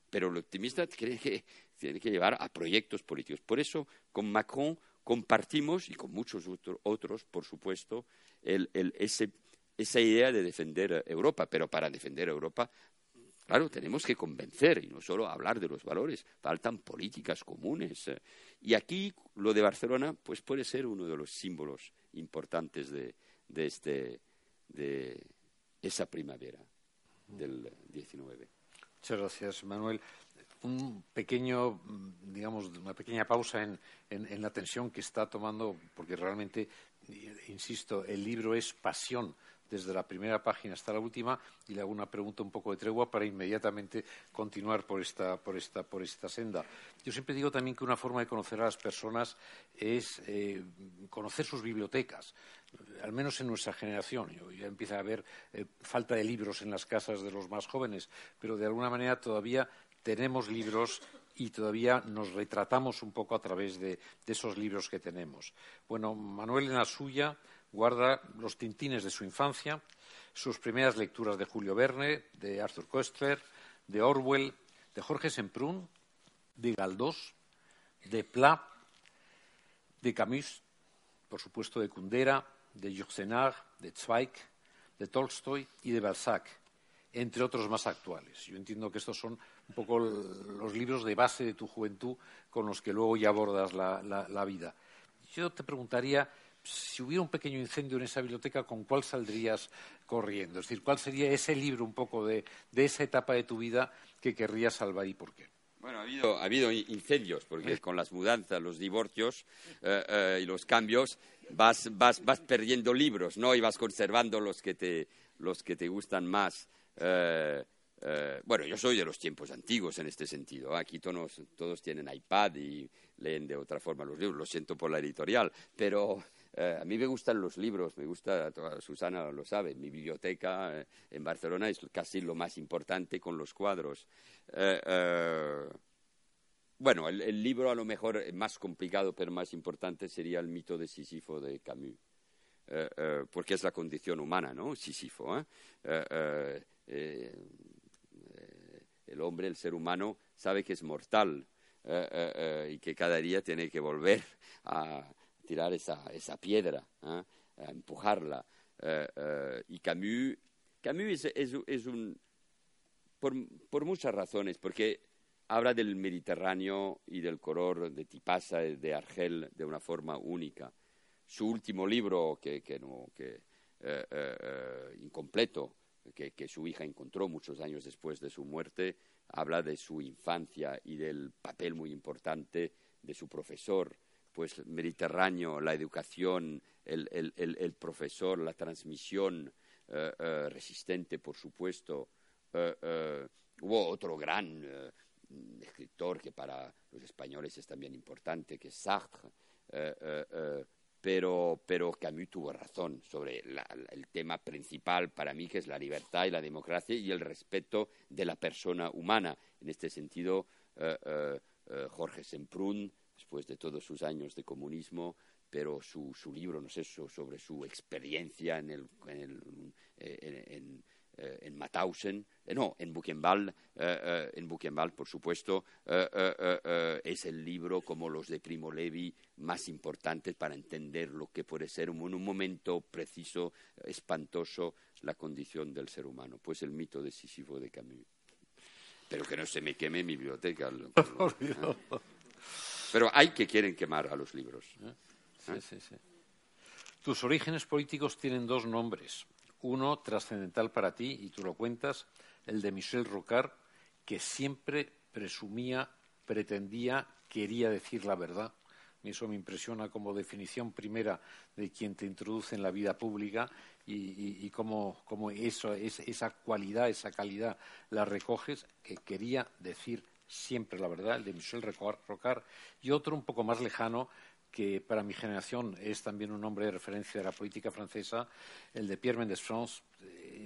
pero el optimista cree que tiene que llevar a proyectos políticos. Por eso, con Macron compartimos, y con muchos otros, por supuesto, esa idea de defender Europa. Pero para defender Europa Claro, tenemos que convencer y no solo hablar de los valores, faltan políticas comunes. Eh. Y aquí lo de Barcelona pues puede ser uno de los símbolos importantes de, este, esa primavera del 19. Muchas gracias, Manuel. Un pequeño, digamos, una pequeña pausa en, en la tensión que está tomando, porque realmente, insisto, el libro es pasión desde la primera página hasta la última y le hago una pregunta un poco de tregua para inmediatamente continuar por esta, por esta, por esta senda. Yo siempre digo también que una forma de conocer a las personas es eh, conocer sus bibliotecas, al menos en nuestra generación. Ya empieza a haber eh, falta de libros en las casas de los más jóvenes, pero de alguna manera todavía tenemos libros y todavía nos retratamos un poco a través de, de esos libros que tenemos. Bueno, Manuel en la suya guarda los tintines de su infancia, sus primeras lecturas de Julio Verne, de Arthur Koestler, de Orwell, de Jorge Semprún, de Galdós, de Pla, de Camus, por supuesto de Kundera, de Yourcenar, de Zweig, de Tolstoy y de Balzac, entre otros más actuales. Yo entiendo que estos son un poco los libros de base de tu juventud con los que luego ya abordas la vida. Yo te preguntaría si hubiera un pequeño incendio en esa biblioteca, ¿con cuál saldrías corriendo? Es decir, ¿cuál sería ese libro un poco de, esa etapa de tu vida que querrías salvar y por qué? Bueno, ha habido, incendios, porque con las mudanzas, los divorcios eh, eh, y los cambios vas, perdiendo libros, ¿no? Y vas conservando los que te, los que te gustan más. Eh, bueno, yo soy de los tiempos antiguos en este sentido. Aquí todos, todos tienen iPad y leen de otra forma los libros. Lo siento por la editorial, pero eh, a mí me gustan los libros, me gusta, Susana lo sabe, mi biblioteca eh, en Barcelona es casi lo más importante con los cuadros. Eh, bueno, el, libro a lo mejor más complicado pero más importante sería el mito de Sísifo de Camus, porque es la condición humana, ¿no? Sísifo. el hombre, el ser humano, sabe que es mortal y que cada día tiene que volver a tirar esa, esa piedra, ¿eh? a empujarla. Eh, eh, y Camus, Camus es, es, un, por, por, muchas razones, porque habla del Mediterráneo y del color de Tipasa, de Argel, de una forma única. Su último libro, que, que, no, que incompleto, que, que, su hija encontró muchos años después de su muerte, habla de su infancia y del papel muy importante de su profesor pues Mediterráneo, la educación, el, profesor, la transmisión eh, eh, resistente, por supuesto. Eh, hubo otro gran escritor que para los españoles es también importante, que es Sartre, pero, pero Camus tuvo razón sobre el tema principal para mí, que es la libertad y la democracia y el respeto de la persona humana. En este sentido, Jorge Semprún, después de todos sus años de comunismo, pero su, su libro, no sé, sobre su experiencia en, el, en, el, eh, en, eh, en Mauthausen, eh, no, en Buchenwald, en Buchenwald, por supuesto, es el libro, como los de Primo Levi, más importantes para entender lo que puede ser en un momento preciso, espantoso, la condición del ser humano. Pues el mito de Sísifo de Camus. Pero que no se me queme mi biblioteca. Pero hay que quieren quemar a los libros. ¿Eh? Sí, sí, Tus orígenes políticos tienen dos nombres. Uno trascendental para ti, y tú lo cuentas, el de Michel Rocard, que siempre presumía, pretendía, quería decir la verdad. Eso me impresiona como definición primera de quien te introduce en la vida pública y, y, cómo, eso, esa cualidad, esa calidad la recoges, que quería decir siempre la verdad, el de Michel Rocard, y otro un poco más lejano, que para mi generación es también un nombre de referencia de la política francesa, el de Pierre Mendès France,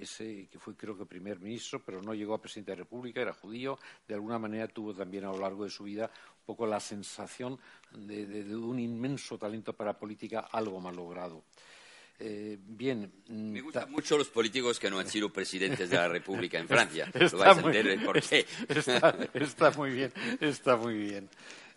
ese que fue creo que primer ministro, pero no llegó a presidente de la República, era judío, de alguna manera tuvo también a lo largo de su vida un poco la sensación de, un inmenso talento para política, algo mal logrado. Eh, bien. Mm, Me gustan mucho los políticos que no han sido presidentes de la República en Francia. está muy, Está, muy bien, está muy bien.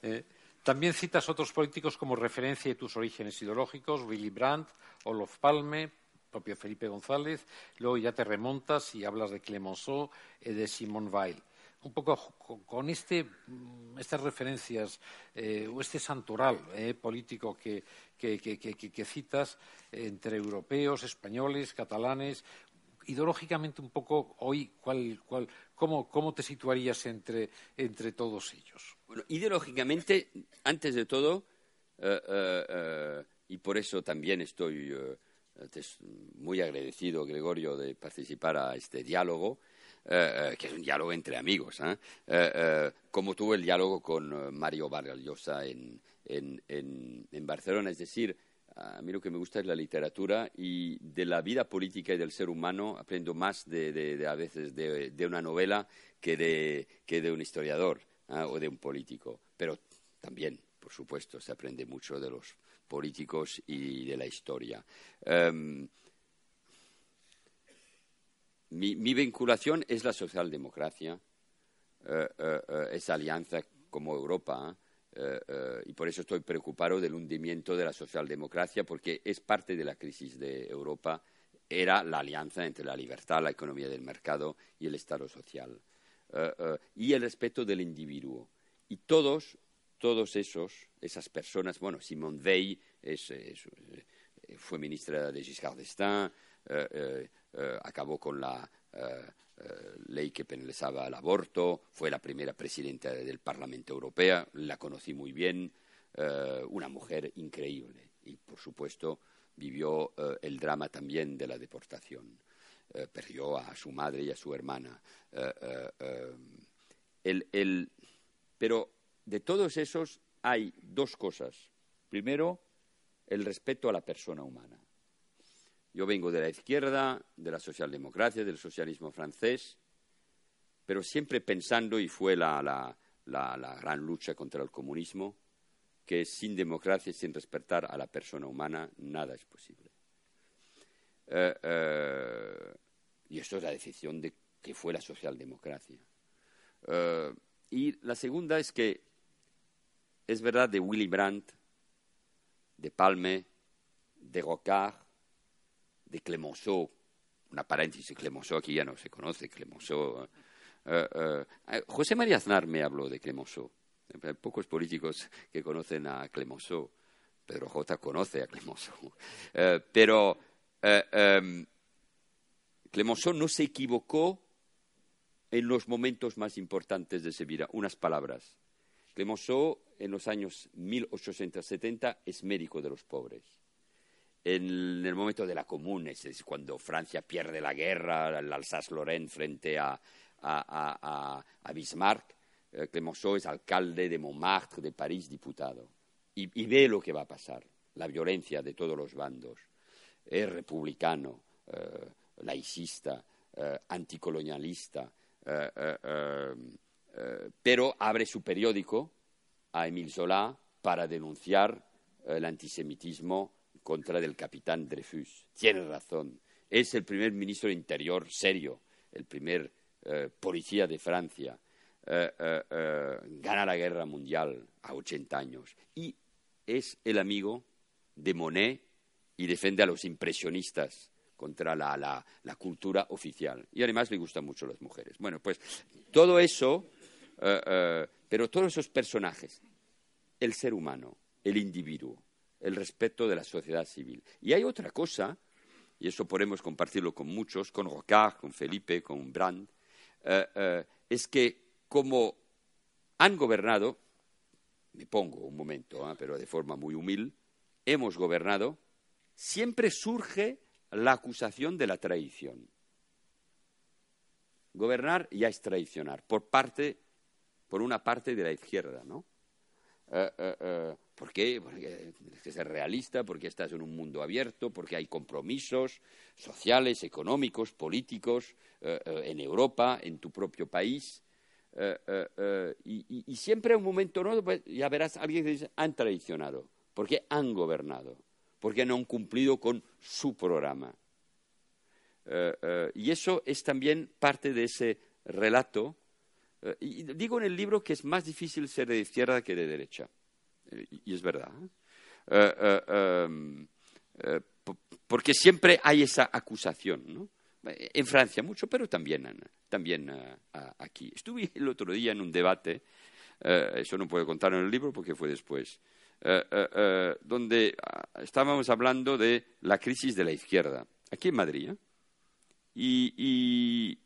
Eh, también citas otros políticos como referencia de tus orígenes ideológicos, Willy Brandt, Olof Palme, propio Felipe González. Luego ya te remontas y hablas de Clemenceau y de Simone Weil un poco con este, mm, estas referencias eh, o este santoral eh, político que, que, citas entre europeos, españoles, catalanes, ideológicamente un poco hoy, ¿cuál, cuál, cómo, ¿cómo, te situarías entre, entre todos ellos? Bueno, ideológicamente, antes de todo, eh, eh, eh, y por eso también estoy muy agradecido, Gregorio, de participar a este diálogo, que es un diálogo entre amigos, como tuve el diálogo con Mario Vargas Llosa en, en, en Barcelona, es decir, a mí lo que me gusta es la literatura y de la vida política y del ser humano aprendo más de, a veces de, una novela que de, que de un historiador ¿ah? o de un político. Pero también, por supuesto, se aprende mucho de los políticos y de la historia. Em, mi, vinculación es la socialdemocracia, eh, eh, eh, esa alianza como Europa eh, y por eso estoy preocupado del hundimiento de la socialdemocracia, porque es parte de la crisis de Europa, era la alianza entre la libertad, la economía del mercado y el Estado social, y el respeto del individuo. Y todos, todos esos, esas personas, bueno, Simone Veil fue ministra de Giscard d'Estaing, acabó con la eh, ley que penalizaba el aborto, fue la primera presidenta del Parlamento Europeo, la conocí muy bien, eh, una mujer increíble y, por supuesto, vivió eh, el drama también de la deportación. perdió a su madre y a su hermana. pero de todos esos hay dos cosas. Primero, el respeto a la persona humana. Yo vengo de la izquierda, de la socialdemocracia, del socialismo francés, pero siempre pensando, y fue la, gran lucha contra el comunismo, que sin democracia y sin respetar a la persona humana nada es posible. Eh, eh, y esto es la decisión de que fue la socialdemocracia. Eh, y la segunda es que es verdad de Willy Brandt, de Palme, de Rocard, de Clemenceau, una paréntesis, Clemenceau aquí ya no se conoce, Clemenceau. Eh, eh, eh, José María Aznar me habló de Clemenceau. Hay pocos políticos que conocen a Clemenceau. Pedro J. conoce a Clemenceau. pero em, Clemenceau no se equivocó en los momentos más importantes de su vida. Unas palabras. Clemenceau, en los años 1870, es médico de los pobres en el momento de la Comuna, es cuando Francia pierde la guerra, el Alsace-Lorraine frente a, Bismarck, eh, Clemenceau es alcalde de Montmartre, de París, diputado, y, ve lo que va a pasar, la violencia de todos los bandos. Es republicano, eh, laicista, eh, anticolonialista, pero abre su periódico a Émile Zola para denunciar el antisemitismo contra del capitán Dreyfus. Tiene razón. Es el primer ministro de Interior serio, el primer eh, policía de Francia. Eh, eh, gana la guerra mundial a 80 años. Y es el amigo de Monet y defiende a los impresionistas contra la, la, cultura oficial. Y además le gustan mucho las mujeres. Bueno, pues todo eso, pero todos esos personajes, el ser humano, el individuo, el respeto de la sociedad civil. Y hay otra cosa, y eso podemos compartirlo con muchos, con Rocard, con Felipe, con Brandt, eh, eh, es que como han gobernado, me pongo un momento, ¿eh? pero de forma muy humilde, hemos gobernado, siempre surge la acusación de la traición. Gobernar ya es traicionar, por parte, por una parte de la izquierda, ¿no? ¿Por qué? Porque tienes que ser realista, porque estás en un mundo abierto, porque hay compromisos sociales, económicos, políticos eh, eh, en Europa, en tu propio país. Eh, y, siempre hay un momento, ¿no? Pues ya verás alguien que dice, han traicionado, porque han gobernado, porque no han cumplido con su programa. y eso es también parte de ese relato. Y digo en el libro que es más difícil ser de izquierda que de derecha y es verdad. Eh, eh, em, eh, porque siempre hay esa acusación, ¿no? En Francia mucho, pero también, también aquí. Estuve el otro día en un debate, eso no puedo contar en el libro porque fue después, donde ah, estábamos hablando de la crisis de la izquierda, aquí en Madrid. y,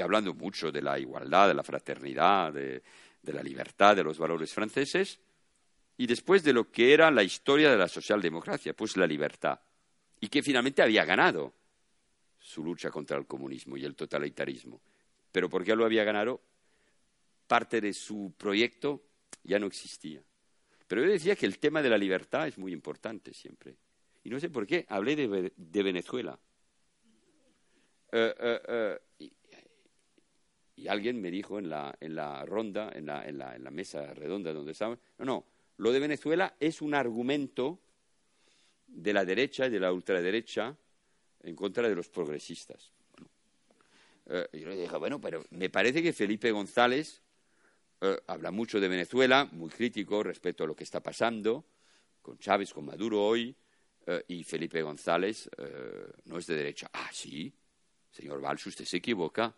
hablando mucho de la igualdad, de la fraternidad, de, la libertad, de los valores franceses, y después de lo que era la historia de la socialdemocracia, pues la libertad, y que finalmente había ganado su lucha contra el comunismo y el totalitarismo. Pero porque lo había ganado, parte de su proyecto ya no existía. Pero yo decía que el tema de la libertad es muy importante siempre. Y no sé por qué, hablé de Venezuela. Eh, eh, eh, y, alguien me dijo en la, en la ronda, en la, en, la, en la mesa redonda donde estábamos, no, no, lo de Venezuela es un argumento de la derecha y de la ultraderecha en contra de los progresistas. y yo le dije, bueno, pero me parece que Felipe González habla mucho de Venezuela, muy crítico respecto a lo que está pasando con Chávez, con Maduro hoy, y Felipe González no es de derecha. Ah, sí, Señor Valls, usted se equivoca.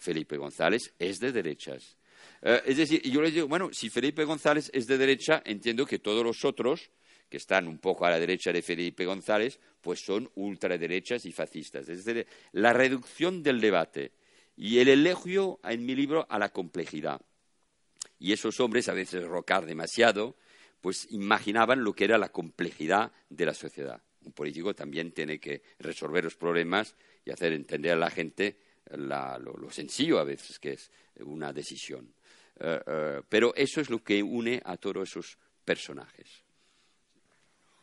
Felipe González es de derechas. Eh, es decir, yo les digo, bueno, si Felipe González es de derecha, entiendo que todos los otros, que están un poco a la derecha de Felipe González, pues son ultraderechas y fascistas. Es decir, la reducción del debate y el elogio en mi libro a la complejidad. Y esos hombres, a veces rocar demasiado, pues imaginaban lo que era la complejidad de la sociedad. Un político también tiene que resolver los problemas y hacer entender a la gente lo, sencillo a veces que es una decisión. Eh, eh, pero eso es lo que une a todos esos personajes.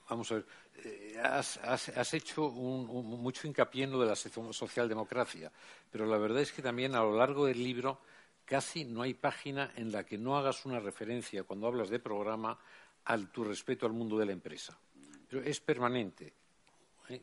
Vamos a ver, eh, has, hecho mucho hincapié en lo de la socialdemocracia, pero la verdad es que también a lo largo del libro casi no hay página en la que no hagas una referencia cuando hablas de programa a tu respeto al mundo de la empresa. Pero es permanente.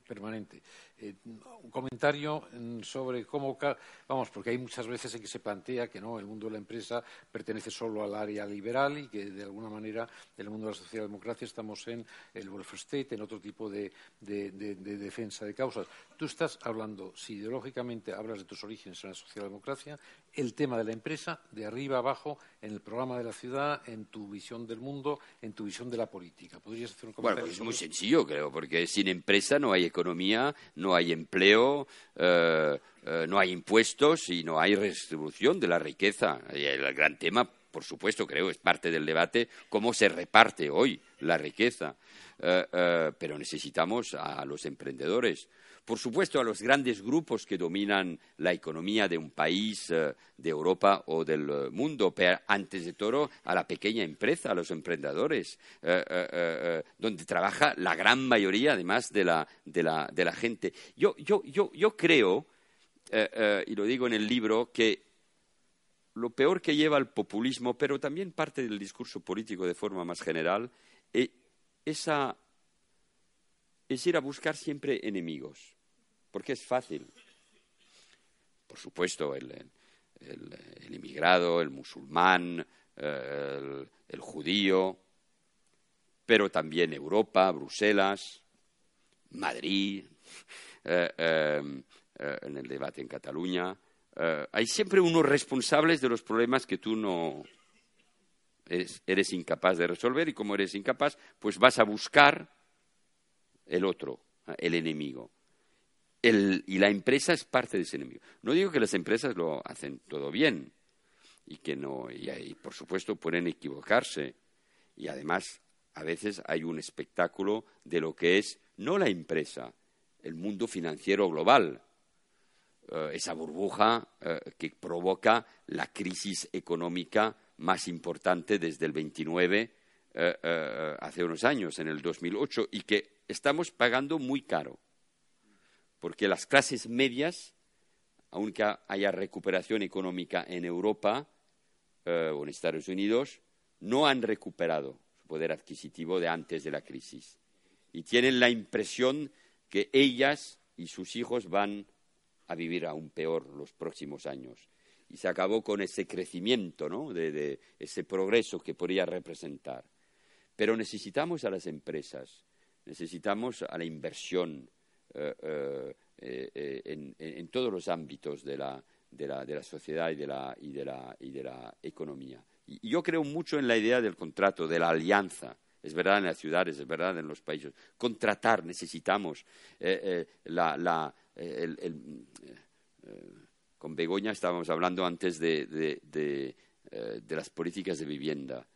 permanente. Eh, un comentario mm, sobre cómo, vamos, porque hay muchas veces en que se plantea que no, el mundo de la empresa pertenece solo al área liberal y que de alguna manera en el mundo de la socialdemocracia estamos en el welfare state, en otro tipo de, defensa de causas. Tú estás hablando, si ideológicamente hablas de tus orígenes en la socialdemocracia, el tema de la empresa de arriba abajo en el programa de la ciudad, en tu visión del mundo, en tu visión de la política. ¿Podrías hacer un comentario? Bueno, pues es muy sencillo, creo, porque sin empresa no hay economía, no hay empleo, eh, eh, no hay impuestos y no hay redistribución de la riqueza. Y el gran tema, por supuesto, creo, es parte del debate, cómo se reparte hoy la riqueza. Eh, pero necesitamos a los emprendedores por supuesto, a los grandes grupos que dominan la economía de un país, eh, de Europa o del eh, mundo, pero antes de todo a la pequeña empresa, a los emprendedores, eh, donde trabaja la gran mayoría, además, de la, de la, de la gente. Yo, yo, yo, yo creo, y lo digo en el libro, que lo peor que lleva el populismo, pero también parte del discurso político de forma más general, es esa es ir a buscar siempre enemigos, porque es fácil. Por supuesto, el, inmigrado, el musulmán, el, judío, pero también Europa, Bruselas, Madrid, eh, eh, eh, en el debate en Cataluña. hay siempre unos responsables de los problemas que tú no eres incapaz de resolver y como eres incapaz, pues vas a buscar el otro, el enemigo. y la empresa es parte de ese enemigo. No digo que las empresas lo hacen todo bien y que no, y, por supuesto pueden equivocarse. Y además, a veces hay un espectáculo de lo que es no la empresa, el mundo financiero global, eh, esa burbuja eh, que provoca la crisis económica más importante desde el 29 eh, hace unos años, en el 2008, y que estamos pagando muy caro, porque las clases medias, aunque haya recuperación económica en Europa eh, o en Estados Unidos, no han recuperado su poder adquisitivo de antes de la crisis y tienen la impresión que ellas y sus hijos van a vivir aún peor los próximos años. Y se acabó con ese crecimiento, ¿no? de ese progreso que podría representar. Pero necesitamos a las empresas necesitamos a la inversión eh, eh, eh, en, todos los ámbitos de la, sociedad y de la, economía. Y, yo creo mucho en la idea del contrato, de la alianza. Es verdad en las ciudades, es verdad en los países. Contratar, necesitamos con Begoña estábamos hablando antes de, las políticas de vivienda.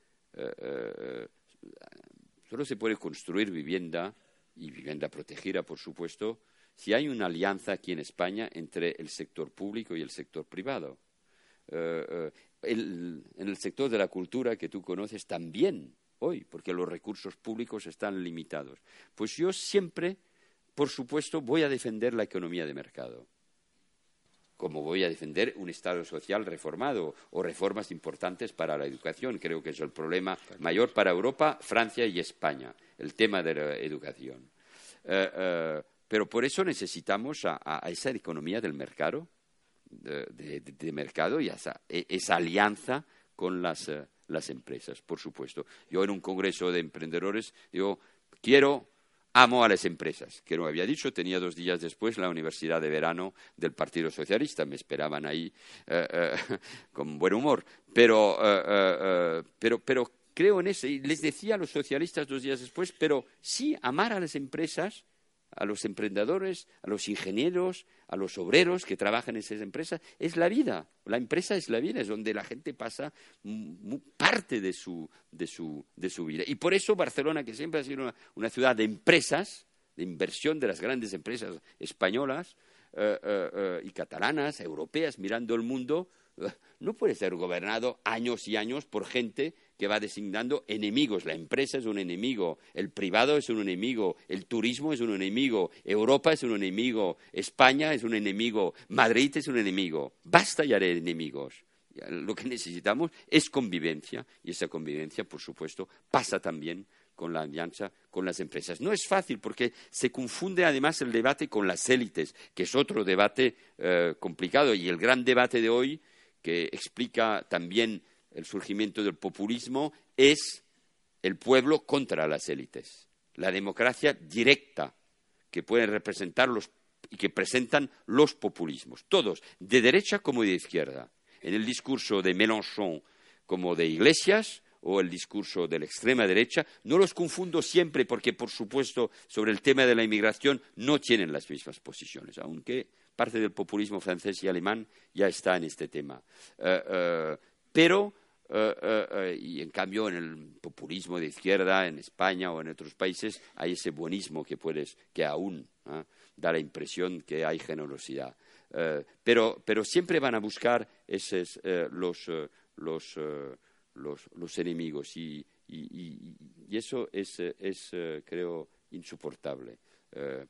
Solo se puede construir vivienda y vivienda protegida, por supuesto, si hay una alianza aquí en España entre el sector público y el sector privado. en el sector de la cultura que tú conoces también hoy, porque los recursos públicos están limitados. Pues yo siempre, por supuesto, voy a defender la economía de mercado, como voy a defender un Estado social reformado o reformas importantes para la educación. Creo que es el problema mayor para Europa, Francia y España, el tema de la educación. Eh, eh, pero por eso necesitamos a, esa economía del mercado, de, mercado y a esa, e, esa alianza con las eh, las empresas, por supuesto. Yo en un congreso de emprendedores digo, quiero, amo a las empresas, que no había dicho, tenía dos días después la universidad de verano del Partido Socialista, me esperaban ahí eh, eh, con buen humor, pero, eh, pero, pero creo en eso, y les decía a los socialistas dos días después, pero sí amar a las empresas a los emprendedores, a los ingenieros, a los obreros que trabajan en esas empresas. Es la vida. La empresa es la vida, es donde la gente pasa parte de su, vida. Y por eso Barcelona, que siempre ha sido una, ciudad de empresas, de inversión de las grandes empresas españolas eh, eh, eh, y catalanas, europeas, mirando el mundo, no puede ser gobernado años y años por gente que va designando enemigos. La empresa es un enemigo, el privado es un enemigo, el turismo es un enemigo, Europa es un enemigo, España es un enemigo, Madrid es un enemigo. Basta ya de enemigos. Lo que necesitamos es convivencia y esa convivencia, por supuesto, pasa también con la alianza con las empresas. No es fácil porque se confunde además el debate con las élites, que es otro debate eh, complicado y el gran debate de hoy que explica también el surgimiento del populismo es el pueblo contra las élites. La democracia directa que pueden representar los, y que presentan los populismos, todos, de derecha como de izquierda. En el discurso de Mélenchon como de Iglesias o el discurso de la extrema derecha, no los confundo siempre porque, por supuesto, sobre el tema de la inmigración no tienen las mismas posiciones, aunque parte del populismo francés y alemán ya está en este tema. Eh, eh, pero, eh, y en cambio, en el populismo de izquierda, en España o en otros países, hay ese buenismo que, puedes, que aún da la impresión que hay generosidad. Pero, pero, siempre van a buscar esos, los, los, los, los, enemigos y, y, y eso es, es creo, insoportable.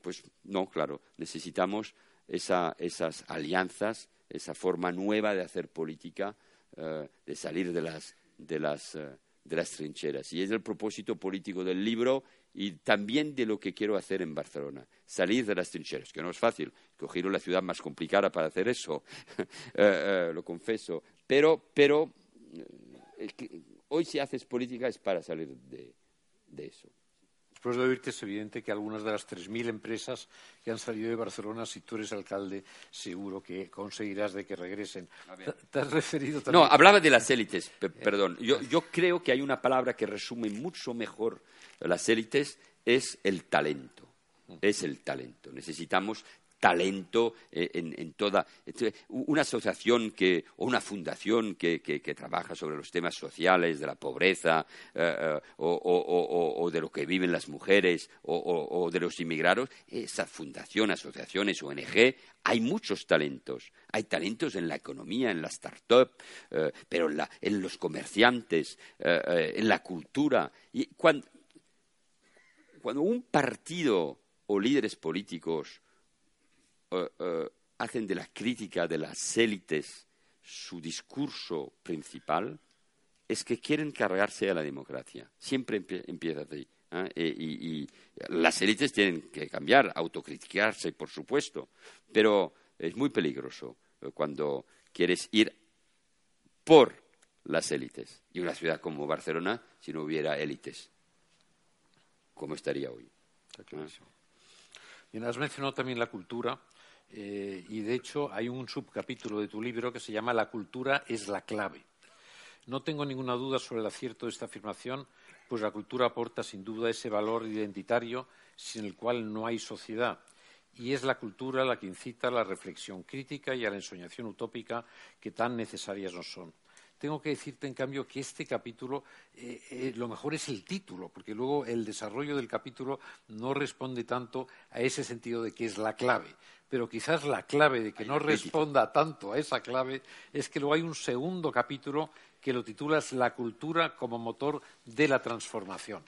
pues no, claro, necesitamos esas alianzas, esa forma nueva de hacer política, eh, de salir de las, de, las, eh, de las trincheras. Y es el propósito político del libro y también de lo que quiero hacer en Barcelona, salir de las trincheras, que no es fácil, cogido la ciudad más complicada para hacer eso, eh, lo confieso, pero, pero hoy si haces política es para salir de eso. Después de oírte es evidente que algunas de las 3.000 empresas que han salido de Barcelona, si tú eres alcalde, seguro que conseguirás de que regresen. ¿Te has referido también? No, hablaba de las élites, perdón. Yo, yo creo que hay una palabra que resume mucho mejor las élites, es el talento. Es el talento. Necesitamos talento eh, en, toda una asociación que, o una fundación que, trabaja sobre los temas sociales de la pobreza eh, eh, o, de lo que viven las mujeres o, de los inmigrados esa fundación asociaciones ONG hay muchos talentos. Hay talentos en la economía en la startup pero en, los comerciantes en la cultura. Y cuando un partido o líderes políticos eh, eh, hacen de la crítica de las élites su discurso principal, es que quieren cargarse a la democracia. Siempre empieza así. ¿eh? Y, las élites tienen que cambiar, autocriticarse, por supuesto, pero es muy peligroso cuando quieres ir por las élites. Y una ciudad como Barcelona, si no hubiera élites, ¿cómo estaría hoy? Y has mencionado también la cultura. Eh, y de hecho hay un subcapítulo de tu libro que se llama La cultura es la clave. No tengo ninguna duda sobre el acierto de esta afirmación, pues la cultura aporta sin duda ese valor identitario sin el cual no hay sociedad. y es la cultura la que incita a la reflexión crítica y a la ensoñación utópica que tan necesarias nos son. Tengo que decirte, en cambio, que este capítulo, eh, eh, lo mejor es el título, porque luego el desarrollo del capítulo no responde tanto a ese sentido de que es la clave. Pero quizás la clave de que no responda tanto a esa clave es que luego hay un segundo capítulo que lo titulas La cultura como motor de la transformación.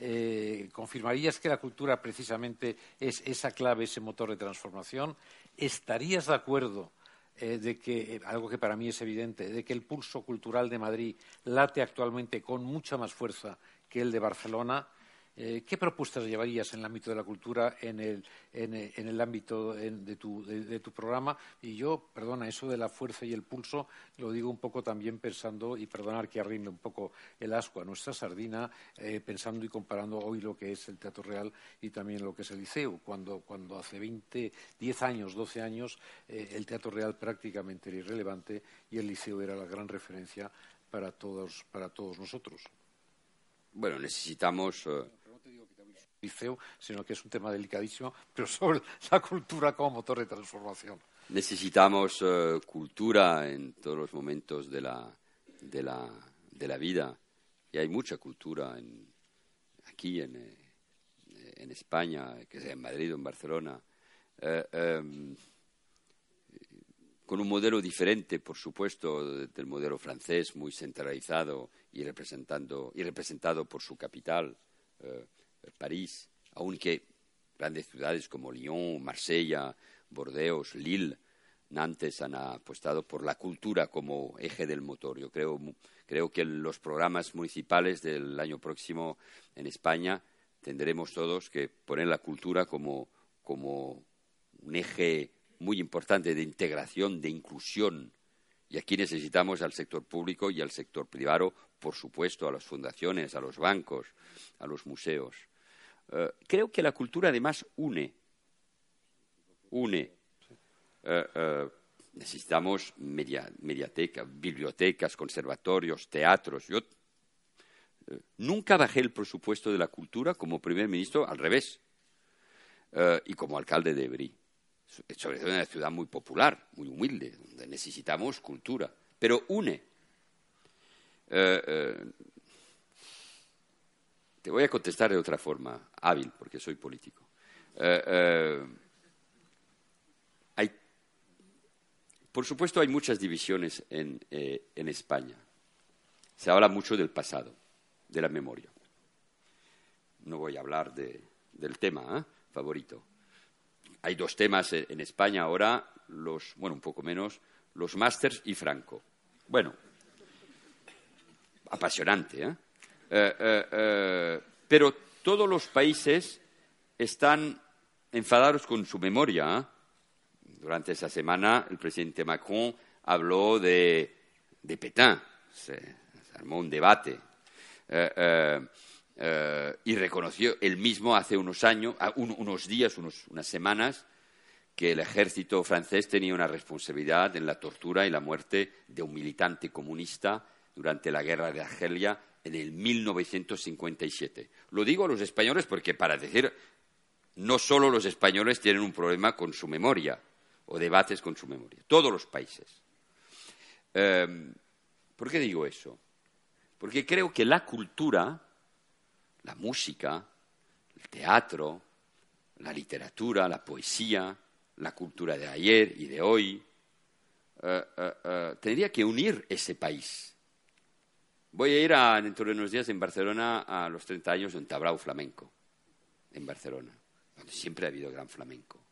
Eh, ¿Confirmarías que la cultura precisamente es esa clave, ese motor de transformación? ¿Estarías de acuerdo eh, de que, eh, algo que para mí es evidente, de que el pulso cultural de Madrid late actualmente con mucha más fuerza que el de Barcelona? Eh, ¿Qué propuestas llevarías en el ámbito de la cultura, en el, en, el ámbito de, tu, de, tu, programa? Y yo, perdona, eso de la fuerza y el pulso lo digo un poco también pensando, y perdonar que arrime un poco el asco a nuestra sardina, eh, pensando y comparando hoy lo que es el Teatro Real y también lo que es el Liceo. Cuando, cuando hace 20, 10 años, 12 años, eh, el Teatro Real prácticamente era irrelevante y el Liceo era la gran referencia para todos, para todos nosotros. Bueno, necesitamos liceo, sino que es un tema delicadísimo, pero sobre la cultura como motor de transformación. Necesitamos eh, cultura en todos los momentos de la, de la, de la vida y hay mucha cultura en, aquí en, eh, en España, que sea en Madrid o en Barcelona, eh, em, con un modelo diferente, por supuesto, del modelo francés, muy centralizado y, representando, y representado por su capital. París, aunque grandes ciudades como Lyon, Marsella, Bordeaux, Lille, Nantes han apostado por la cultura como eje del motor. Yo creo, creo que los programas municipales del año próximo en España tendremos todos que poner la cultura como, como un eje muy importante de integración, de inclusión. Y aquí necesitamos al sector público y al sector privado, por supuesto, a las fundaciones, a los bancos, a los museos. Eh, creo que la cultura además une. Une. Eh, eh, necesitamos mediatecas, bibliotecas, conservatorios, teatros. Yo nunca bajé el presupuesto de la cultura como primer ministro, al revés, y como alcalde de Ebrí. Sobre todo en una ciudad muy popular, muy humilde, donde necesitamos cultura. Pero une. Te voy a contestar de otra forma, hábil, porque soy político. Eh, eh, por supuesto, hay muchas divisiones eh, en, España. Se habla mucho del pasado, de la memoria. No voy a hablar del tema favorito. Hay dos temas en España ahora, los, bueno, un poco menos, los másters y Franco. Bueno, apasionante, ¿eh? Eh, eh, eh, pero todos los países están enfadados con su memoria. Durante esa semana el presidente Macron habló de, de Petain, se, armó un debate y reconoció él mismo hace unos años, unos días, unas semanas, que el ejército francés tenía una responsabilidad en la tortura y la muerte de un militante comunista durante la guerra de Argelia en el 1957. Lo digo a los españoles porque, para decir, no solo los españoles tienen un problema con su memoria o debates con su memoria, todos los países. Em, ¿Por qué digo eso? Porque creo que la cultura, la música, el teatro, la literatura, la poesía, la cultura de ayer y de hoy, eh, eh, eh, tendría que unir ese país Voy a ir a, dentro de unos días en Barcelona a los 30 años de un tablao flamenco, en Barcelona, donde siempre ha habido gran flamenco.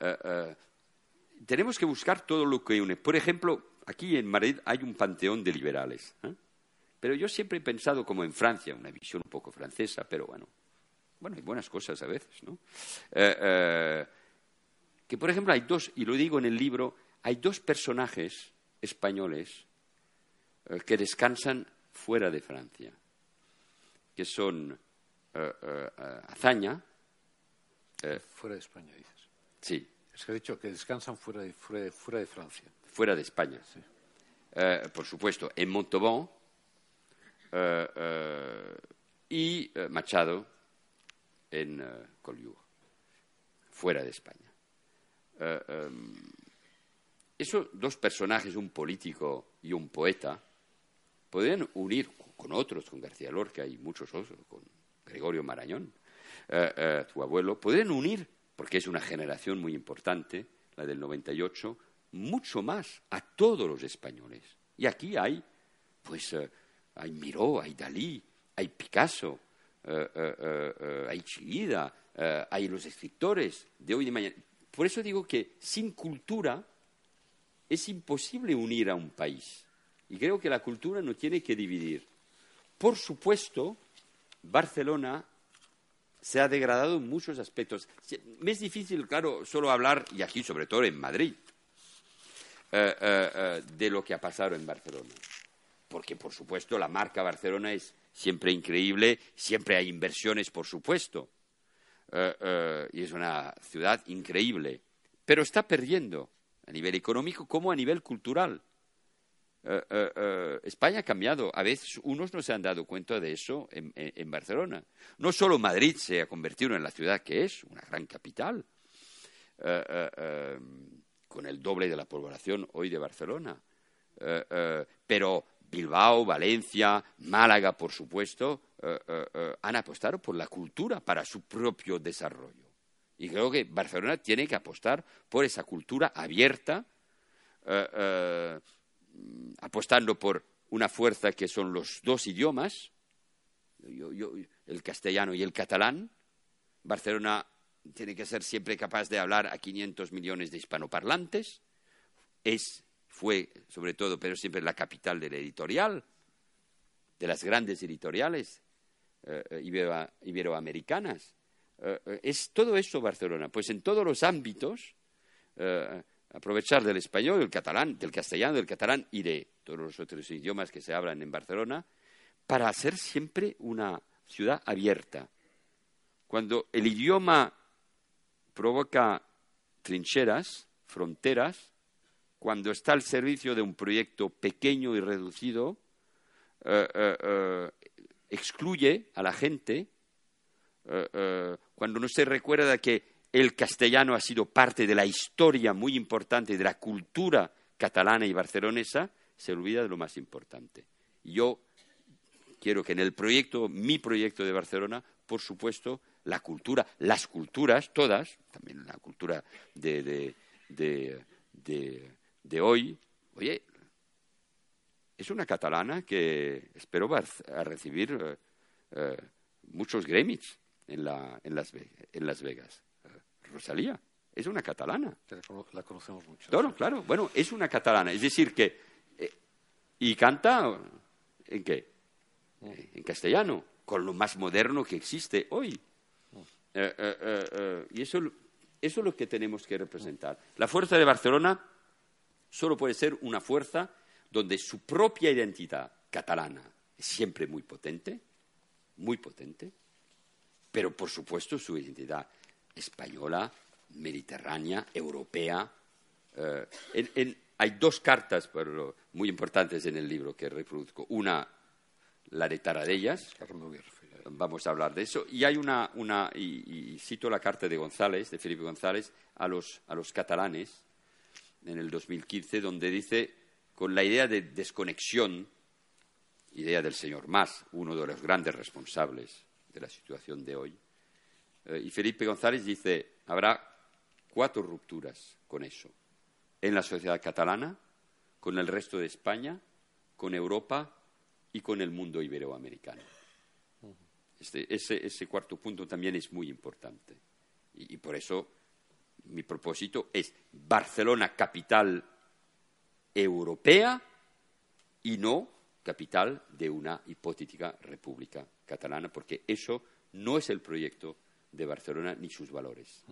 Eh, eh, tenemos que buscar todo lo que une. Por ejemplo, aquí en Madrid hay un panteón de liberales. ¿eh? Pero yo siempre he pensado como en Francia, una visión un poco francesa, pero bueno, bueno, hay buenas cosas a veces, ¿no? que, por ejemplo, hay dos, y lo digo en el libro, hay dos personajes españoles que descansan fuera de Francia, que son eh, eh, Azaña. Eh, fuera de España, dices. Sí. Es que he dicho que descansan fuera de, fuera de, Francia. Fuera de España. Sí. por supuesto, en Montauban y Machado en Collioure. fuera de España. Eh, em, esos dos personajes, un político y un poeta, podrían unir con otros, con García Lorca y muchos otros, con Gregorio Marañón, eh, eh, tu abuelo, podrían unir, porque es una generación muy importante, la del 98, mucho más a todos los españoles. Y aquí hay, pues, eh, hay Miró, hay Dalí, hay Picasso, hay Chillida, hay los escritores de hoy y de mañana. Por eso digo que sin cultura es imposible unir a un país. Y creo que la cultura no tiene que dividir. Por supuesto, Barcelona se ha degradado en muchos aspectos. Me es difícil, claro, solo hablar, y aquí sobre todo en Madrid, eh, eh, eh, de lo que ha pasado en Barcelona. Porque, por supuesto, la marca Barcelona es siempre increíble, siempre hay inversiones, por supuesto. y es una ciudad increíble. Pero está perdiendo a nivel económico como a nivel cultural. Eh, eh, eh, España ha cambiado. A veces unos no se han dado cuenta de eso en, Barcelona. No solo Madrid se ha convertido en la ciudad que es, una gran capital, con el doble de la población hoy de Barcelona, pero Bilbao, Valencia, Málaga, por supuesto, han apostado por la cultura para su propio desarrollo. Y creo que Barcelona tiene que apostar por esa cultura abierta, apostando por una fuerza que son los dos idiomas, el castellano y el catalán. Barcelona tiene que ser siempre capaz de hablar a 500 millones de hispanoparlantes. Es, fue, sobre todo, pero siempre la capital de la editorial, de las grandes editoriales eh, iberoamericanas. Eh, eh, es todo eso Barcelona. Pues en todos los ámbitos, eh, aprovechar del español, del catalán, del castellano, del catalán y de todos los otros idiomas que se hablan en Barcelona, para hacer siempre una ciudad abierta. Cuando el idioma provoca trincheras, fronteras, cuando está al servicio de un proyecto pequeño y reducido, excluye a la gente eh, eh, cuando no se recuerda que el castellano ha sido parte de la historia muy importante de la cultura catalana y barcelonesa, se olvida de lo más importante. yo quiero que en el proyecto, mi proyecto de Barcelona, por supuesto, la cultura, las culturas, todas, también la cultura de, de, hoy, oye, es una catalana que espero a recibir eh, muchos Grammys en, la, en, las, en Las Vegas. Rosalía es una catalana. La conocemos mucho. Claro, claro. Bueno, es una catalana. Es decir, que. Eh, ¿Y canta en qué? Mm. En castellano, con lo más moderno que existe hoy. Mm. Eh, eh, y eso, eso es lo que tenemos que representar. La fuerza de Barcelona solo puede ser una fuerza donde su propia identidad catalana es siempre muy potente, muy potente, pero por supuesto su identidad española, mediterránea, europea. Eh, hay dos cartas muy importantes en el libro que reproduzco. Una, la de Taradellas, vamos a hablar de eso, y hay una, y, cito la carta de González, de Felipe González, a los, a los catalanes en el 2015, donde dice, con la idea de desconexión, idea del señor Mas, uno de los grandes responsables de la situación de hoy. Eh, y Felipe González dice, habrá cuatro rupturas con eso. En la sociedad catalana, con el resto de España, con Europa y con el mundo iberoamericano. Este, ese, cuarto punto también es muy importante. Y, y por eso mi propósito es Barcelona capital europea y no capital de una hipotética república catalana, porque eso no es el proyecto de Barcelona ni sus valores.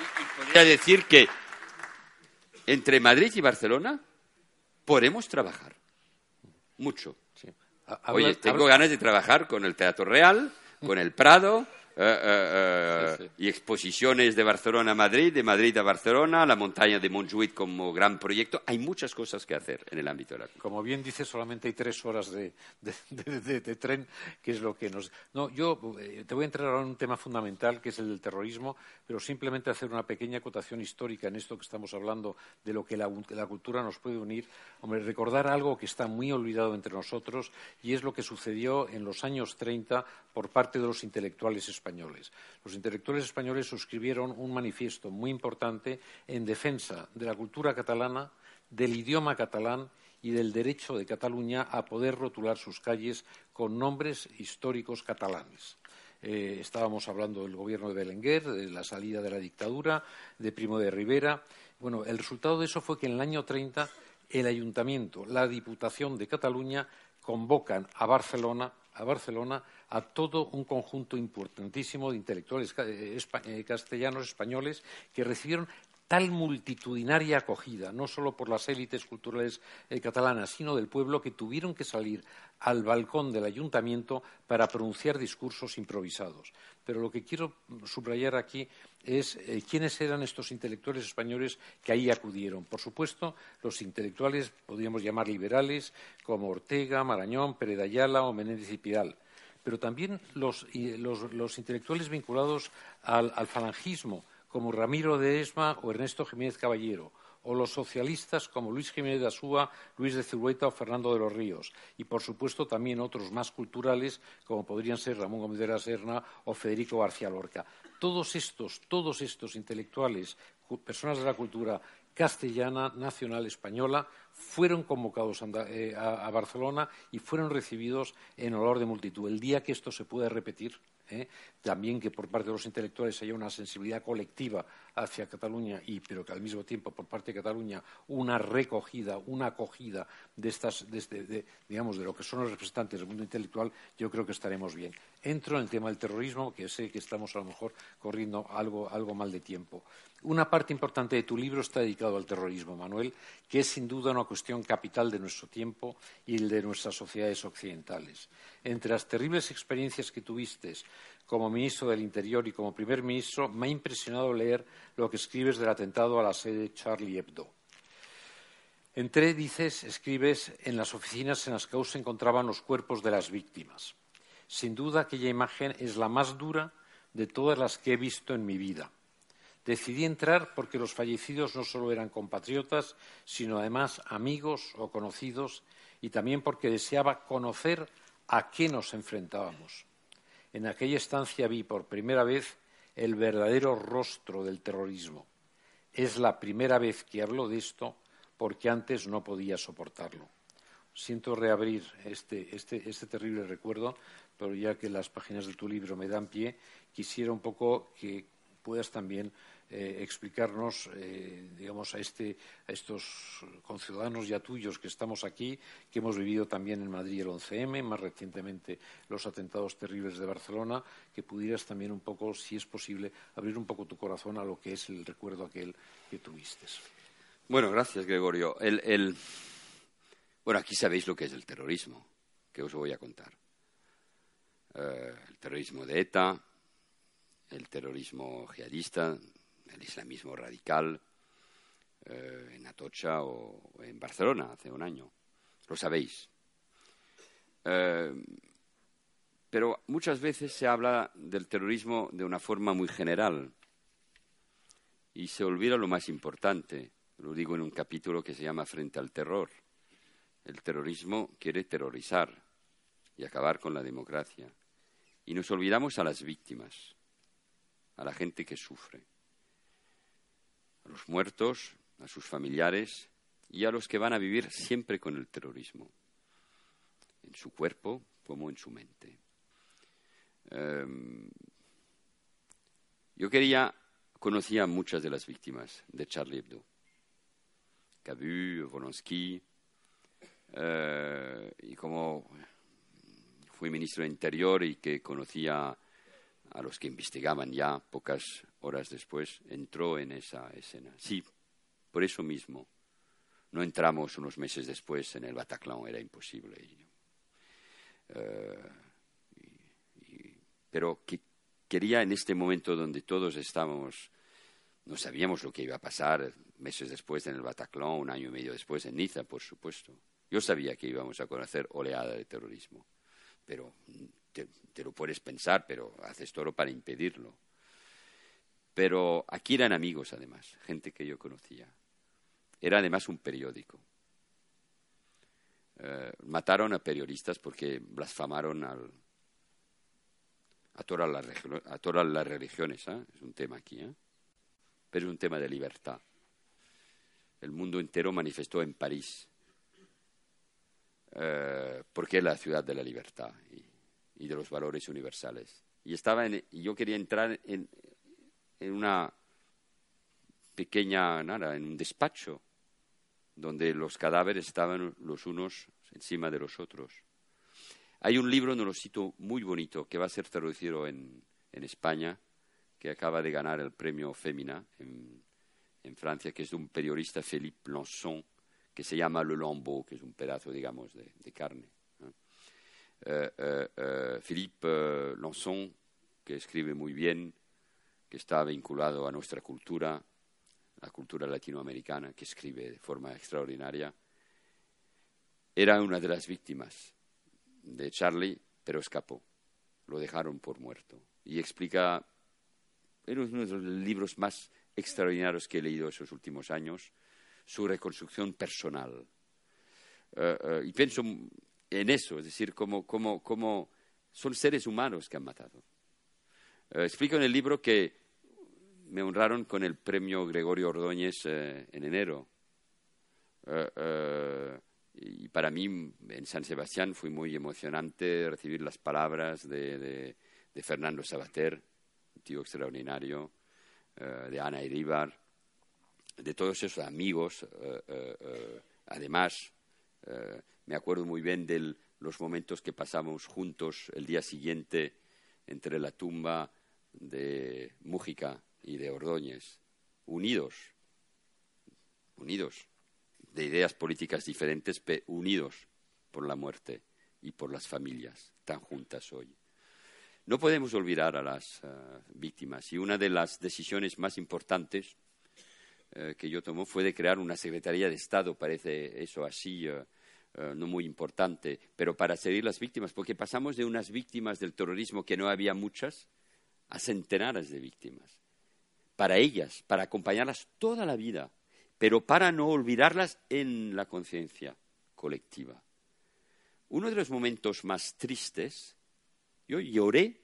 Y, podría decir que entre Madrid y Barcelona podemos trabajar mucho. Oye, tengo ganas de trabajar con el Teatro Real, con el Prado, eh, eh, eh, y exposiciones de Barcelona a Madrid, de Madrid a Barcelona, la montaña de Montjuïc como gran proyecto. Hay muchas cosas que hacer en el ámbito de la cultura. Como bien dice, solamente hay tres horas de, tren, que es lo que nos. No, yo te voy a entrar ahora en un tema fundamental, que es el del terrorismo, pero simplemente hacer una pequeña acotación histórica en esto que estamos hablando de lo que la, la cultura nos puede unir. Hombre, recordar algo que está muy olvidado entre nosotros y es lo que sucedió en los años 30 por parte de los intelectuales españoles los intelectuales españoles suscribieron un manifiesto muy importante en defensa de la cultura catalana, del idioma catalán y del derecho de Cataluña a poder rotular sus calles con nombres históricos catalanes. Eh, estábamos hablando del gobierno de Belenguer, de la salida de la dictadura, de Primo de Rivera. Bueno, el resultado de eso fue que en el año 30 el ayuntamiento, la Diputación de Cataluña convocan a Barcelona, a Barcelona a todo un conjunto importantísimo de intelectuales eh, eh, castellanos españoles que recibieron tal multitudinaria acogida, no solo por las élites culturales eh, catalanas, sino del pueblo, que tuvieron que salir al balcón del ayuntamiento para pronunciar discursos improvisados. Pero lo que quiero subrayar aquí es quiénes eran estos intelectuales españoles que ahí acudieron. Por supuesto, los intelectuales, podríamos llamar liberales, como Ortega, Marañón, Pérez Ayala o Menéndez y Pidal pero también los, intelectuales vinculados al, falangismo, como Ramiro de Esma o Ernesto Jiménez Caballero, o los socialistas como Luis Jiménez de Asúa, Luis de Zurueta o Fernando de los Ríos, y por supuesto también otros más culturales como podrían ser Ramón Gómez de la Serna o Federico García Lorca. Todos estos, todos estos intelectuales, personas de la cultura castellana, nacional, española, fueron convocados eh, a, Barcelona y fueron recibidos en olor de multitud. El día que esto se pueda repetir, ¿eh? también que por parte de los intelectuales haya una sensibilidad colectiva hacia Cataluña, y, pero que al mismo tiempo por parte de Cataluña una recogida, una acogida de estas, digamos, de lo que son los representantes del mundo intelectual, yo creo que estaremos bien. Entro en el tema del terrorismo, que sé que estamos a lo mejor corriendo algo, algo mal de tiempo. Una parte importante de tu libro está dedicado al terrorismo, Manuel, que es sin duda una cuestión capital de nuestro tiempo y de nuestras sociedades occidentales. Entre las terribles experiencias que tuviste como ministro del Interior y como primer ministro, me ha impresionado leer lo que escribes del atentado a la sede Charlie Hebdo. Entré, dices, escribes, en las oficinas en las que aún se encontraban los cuerpos de las víctimas. Sin duda, aquella imagen es la más dura de todas las que he visto en mi vida. Decidí entrar porque los fallecidos no solo eran compatriotas, sino además amigos o conocidos, y también porque deseaba conocer a qué nos enfrentábamos. En aquella estancia vi por primera vez el verdadero rostro del terrorismo. Es la primera vez que hablo de esto porque antes no podía soportarlo. Siento reabrir este, este, este terrible recuerdo, pero ya que las páginas de tu libro me dan pie, quisiera un poco que puedas también eh, explicarnos, eh, digamos, a, este, a estos conciudadanos ya tuyos que estamos aquí, que hemos vivido también en Madrid el 11M, más recientemente los atentados terribles de Barcelona, que pudieras también un poco, si es posible, abrir un poco tu corazón a lo que es el recuerdo aquel que tuviste. Bueno, gracias, Gregorio. Bueno, aquí sabéis lo que es el terrorismo, que os voy a contar. Eh, el terrorismo de ETA, el terrorismo jihadista, el islamismo radical eh, en Atocha o en Barcelona hace un año. Lo sabéis. Eh, pero muchas veces se habla del terrorismo de una forma muy general y se olvida lo más importante. Lo digo en un capítulo que se llama Frente al terror. El terrorismo quiere terrorizar y acabar con la democracia. Y nos olvidamos a las víctimas, a la gente que sufre a los muertos, a sus familiares y a los que van a vivir siempre con el terrorismo, en su cuerpo como en su mente. Em, yo quería, conocía a muchas de las víctimas de Charlie Hebdo, Cabu, Volonsky, eh, y como fui ministro de Interior y que conocía a los que investigaban ya pocas horas después, entró en esa escena. Sí, por eso mismo. No entramos unos meses después en el Bataclan, era imposible. Eh, pero quería en este momento donde todos estábamos, no sabíamos lo que iba a pasar meses después en el Bataclan, un año y medio después en Niza, por supuesto. Yo sabía que íbamos a conocer oleada de terrorismo, pero te, te lo puedes pensar, pero haces todo para impedirlo. Pero aquí eran amigos, además, gente que yo conocía. Era además un periódico. Eh, mataron a periodistas porque blasfamaron al, a, todas las, religiones. ¿eh? Es un tema aquí. ¿eh? Pero es un tema de libertad. El mundo entero manifestó en París porque es la ciudad de la libertad y, y de los valores universales. Y, estaba en, y yo quería entrar en, en una pequeña, nada, en un despacho donde los cadáveres estaban los unos encima de los otros. Hay un libro, no lo cito, muy bonito, que va a ser traducido en, en España, que acaba de ganar el premio Fémina en, en, Francia, que es de un periodista, Philippe Lançon, que se llama Le Lambeau, que es un pedazo, digamos, de, de carne. Eh, eh, eh, Philippe Lançon, que escribe muy bien, que está vinculado a nuestra cultura, la cultura latinoamericana, que escribe de forma extraordinaria, era una de las víctimas de Charlie, pero escapó. Lo dejaron por muerto. Y explica, en uno de los libros más extraordinarios que he leído esos últimos años, su reconstrucción personal. Eh, eh, y pienso en eso, es decir, como, como son seres humanos que han matado. Eh, explico en el libro que me honraron con el premio Gregorio Ordóñez eh, en enero. Eh, y para mí, en San Sebastián, fue muy emocionante recibir las palabras de, Fernando Sabater, un tío extraordinario, de Ana Iríbar, de todos esos amigos. además, me acuerdo muy bien de los momentos que pasamos juntos el día siguiente entre la tumba de Mújica y de Ordóñez, unidos, unidos, de ideas políticas diferentes, pero unidos por la muerte y por las familias tan juntas hoy. No podemos olvidar a las eh, víctimas y una de las decisiones más importantes eh, que yo tomé fue de crear una Secretaría de Estado, parece eso así, eh, no muy importante, pero para seguir las víctimas, porque pasamos de unas víctimas del terrorismo que no había muchas a centenares de víctimas. Para ellas, para acompañarlas toda la vida, pero para no olvidarlas en la conciencia colectiva. Uno de los momentos más tristes, yo lloré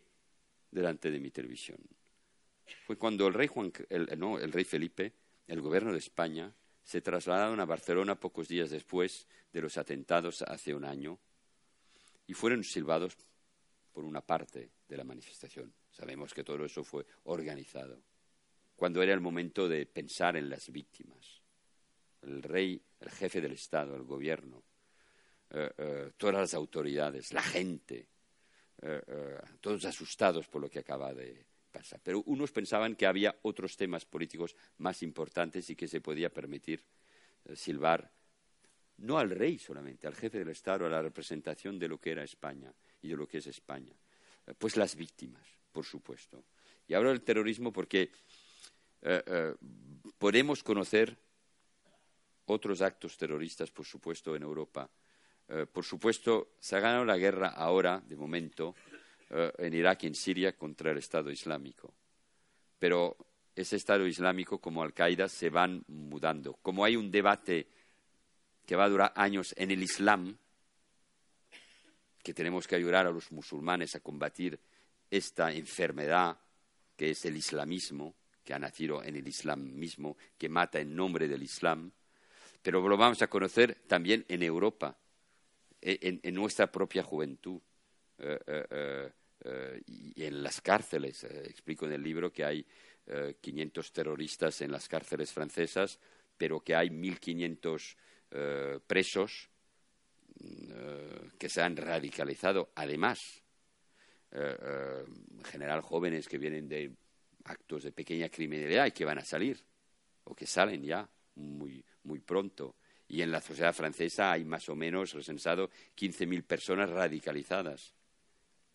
delante de mi televisión. Fue cuando el rey, Juan, no, el rey Felipe, el gobierno de España, se trasladaron a Barcelona pocos días después de los atentados hace un año y fueron silbados por una parte de la manifestación. Sabemos que todo eso fue organizado. Cuando era el momento de pensar en las víctimas, el rey, el jefe del Estado, el gobierno, eh, eh, todas las autoridades, la gente, eh, todos asustados por lo que acaba de pasar. Pero unos pensaban que había otros temas políticos más importantes y que se podía permitir silbar no al rey solamente, al jefe del Estado, a la representación de lo que era España y de lo que es España. Pues las víctimas, por supuesto. Y ahora el terrorismo porque eh, podemos conocer otros actos terroristas, por supuesto, en Europa. Eh, por supuesto, se ha ganado la guerra ahora, de momento, eh, en Irak y en Siria contra el Estado Islámico. Pero ese Estado Islámico, como Al-Qaeda, se van mudando. Como hay un debate que va a durar años en el Islam, que tenemos que ayudar a los musulmanes a combatir esta enfermedad que es el islamismo, que ha nacido en el Islam mismo, que mata en nombre del Islam, pero lo vamos a conocer también en Europa, e, en, nuestra propia juventud eh, eh, eh, y en las cárceles. explico en el libro que hay 500 terroristas en las cárceles francesas, pero que hay 1.500 presos mm, que se han radicalizado. Además, en general jóvenes que vienen de actos de pequeña criminalidad y que van a salir, o que salen ya muy, muy pronto. Y en la sociedad francesa hay más o menos recensado 15.000 personas radicalizadas.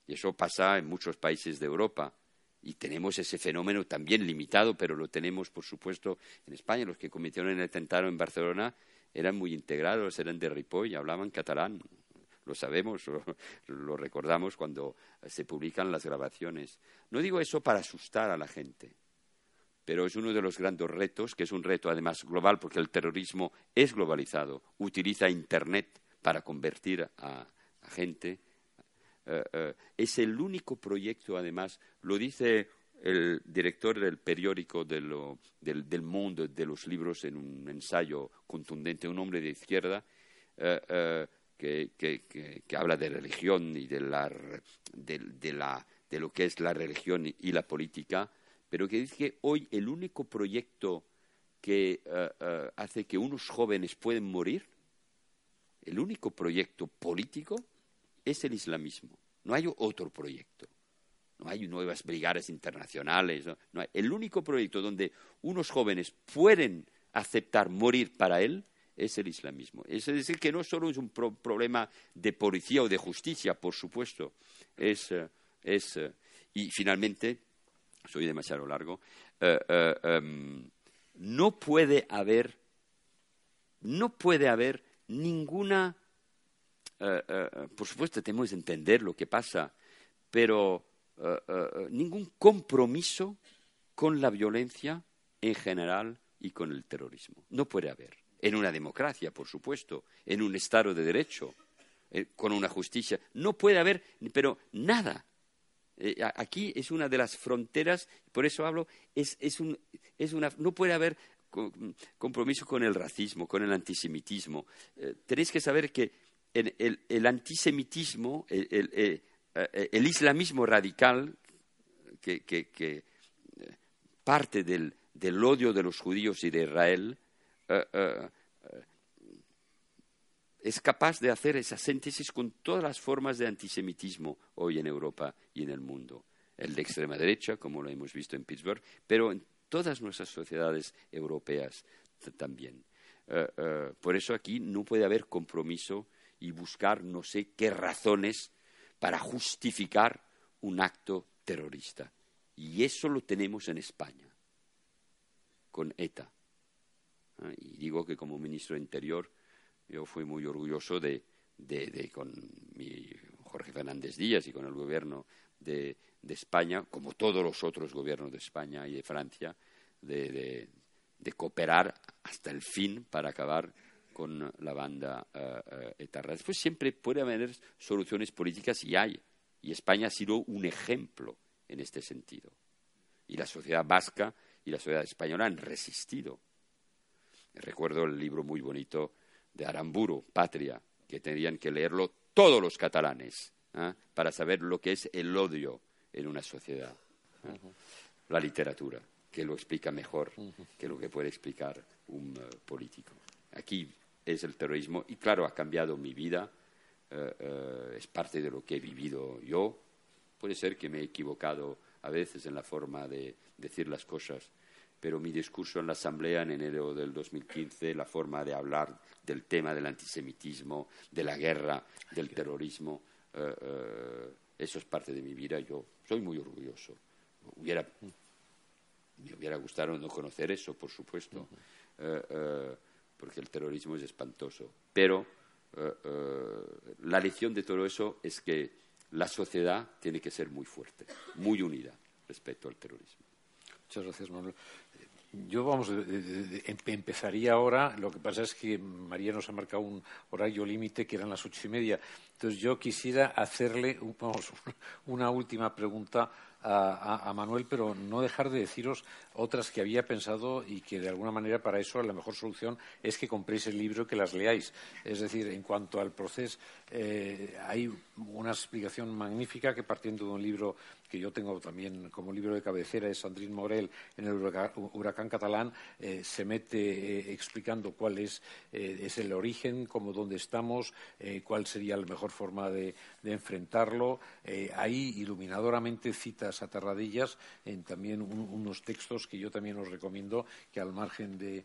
Y eso pasa en muchos países de Europa. Y tenemos ese fenómeno también limitado, pero lo tenemos, por supuesto, en España. Los que cometieron el atentado en Barcelona eran muy integrados, eran de Ripoll, hablaban catalán. Lo sabemos, lo, lo recordamos cuando se publican las grabaciones. No digo eso para asustar a la gente, pero es uno de los grandes retos, que es un reto además global, porque el terrorismo es globalizado, utiliza Internet para convertir a, gente. Eh, eh, es el único proyecto, además, lo dice el director del periódico del, del, Mundo de los libros en un ensayo contundente, un hombre de izquierda, eh, que, habla de religión y de, la, de, la, de lo que es la religión y la política, pero que dice que hoy el único proyecto que hace que unos jóvenes pueden morir el único proyecto político es el islamismo. No hay otro proyecto. No hay nuevas brigadas internacionales. El único proyecto donde unos jóvenes pueden aceptar morir para él es el islamismo. Es decir, que no solo es un problema de policía o de justicia, por supuesto. Es, eh, eh, y finalmente, soy demasiado largo, eh, em, no puede haber, no puede haber ninguna, por supuesto tenemos que entender lo que pasa, pero ningún compromiso con la violencia en general y con el terrorismo. No puede haber. En una democracia, por supuesto, en un Estado de Derecho, con una justicia. No puede haber, pero nada. aquí es una de las fronteras, por eso hablo, es, es, un, es una, no puede haber compromiso con el racismo, con el antisemitismo. Eh, tenéis que saber que el, antisemitismo, eh, el, islamismo radical, que, eh, parte del, odio de los judíos y de Israel, es capaz de hacer esa síntesis con todas las formas de antisemitismo hoy en Europa y en el mundo. El de extrema derecha, como lo hemos visto en Pittsburgh, pero en todas nuestras sociedades europeas también. Eh, eh, por eso aquí no puede haber compromiso y buscar no sé qué razones para justificar un acto terrorista. Y eso lo tenemos en España, con ETA. Y digo que como ministro de Interior yo fui muy orgulloso de, con mi Jorge Fernández Díaz y con el gobierno de, España, como todos los otros gobiernos de España y de Francia, de, cooperar hasta el fin para acabar con la banda uh, etarra. Después siempre puede haber soluciones políticas y hay. Y España ha sido un ejemplo en este sentido. Y la sociedad vasca y la sociedad española han resistido. Recuerdo el libro muy bonito de Aramburu, Patria, que tendrían que leerlo todos los catalanes ¿eh? para saber lo que es el odio en una sociedad. ¿eh? La literatura, que lo explica mejor que lo que puede explicar un eh, político. Aquí es el terrorismo y claro, ha cambiado mi vida, eh, es parte de lo que he vivido yo. Puede ser que me he equivocado a veces en la forma de decir las cosas, pero mi discurso en la Asamblea en enero del 2015, la forma de hablar del tema del antisemitismo, de la guerra, del terrorismo, eso es parte de mi vida. Yo soy muy orgulloso. Hubiera, me hubiera gustado no conocer eso, por supuesto, eh, eh, porque el terrorismo es espantoso. Pero eh, la lección de todo eso es que la sociedad tiene que ser muy fuerte, muy unida respecto al terrorismo. Muchas gracias, Manuel. Yo, vamos, empezaría ahora. Lo que pasa es que María nos ha marcado un horario límite que eran las ocho y media. Entonces, yo quisiera hacerle una última pregunta a, Manuel, pero no dejar de deciros otras que había pensado y que de alguna manera para eso la mejor solución es que compréis el libro y que las leáis. Es decir, en cuanto al proceso, eh, hay una explicación magnífica que partiendo de un libro que yo tengo también como libro de cabecera de Sandrine Morel en el huracán, catalán, eh, se mete eh, explicando cuál es, es, el origen, cómo dónde estamos, cuál sería la mejor forma de, de enfrentarlo. ahí iluminadoramente cita a Terradillas en también unos textos que yo también os recomiendo que al margen de,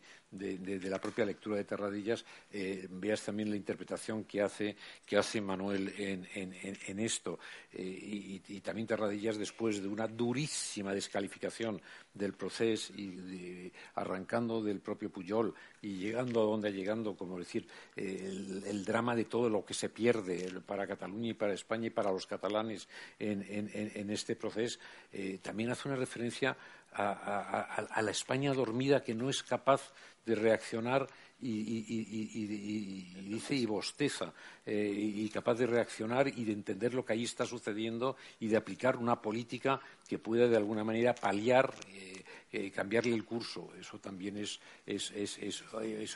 la propia lectura de Terradillas eh, veas también la interpretación que hace, que hace Manuel en, esto. Eh, y, también Terradillas después de una durísima descalificación del proceso y arrancando del propio Puyol y llegando a donde llegando, como decir, el, drama de todo lo que se pierde para Cataluña y para España y para los catalanes en, este proceso, eh, también hace una referencia a la España dormida que no es capaz de reaccionar y, dice y bosteza eh, y capaz de reaccionar y de entender lo que ahí está sucediendo y de aplicar una política que pueda de alguna manera paliar eh, cambiarle el curso. Eso también es,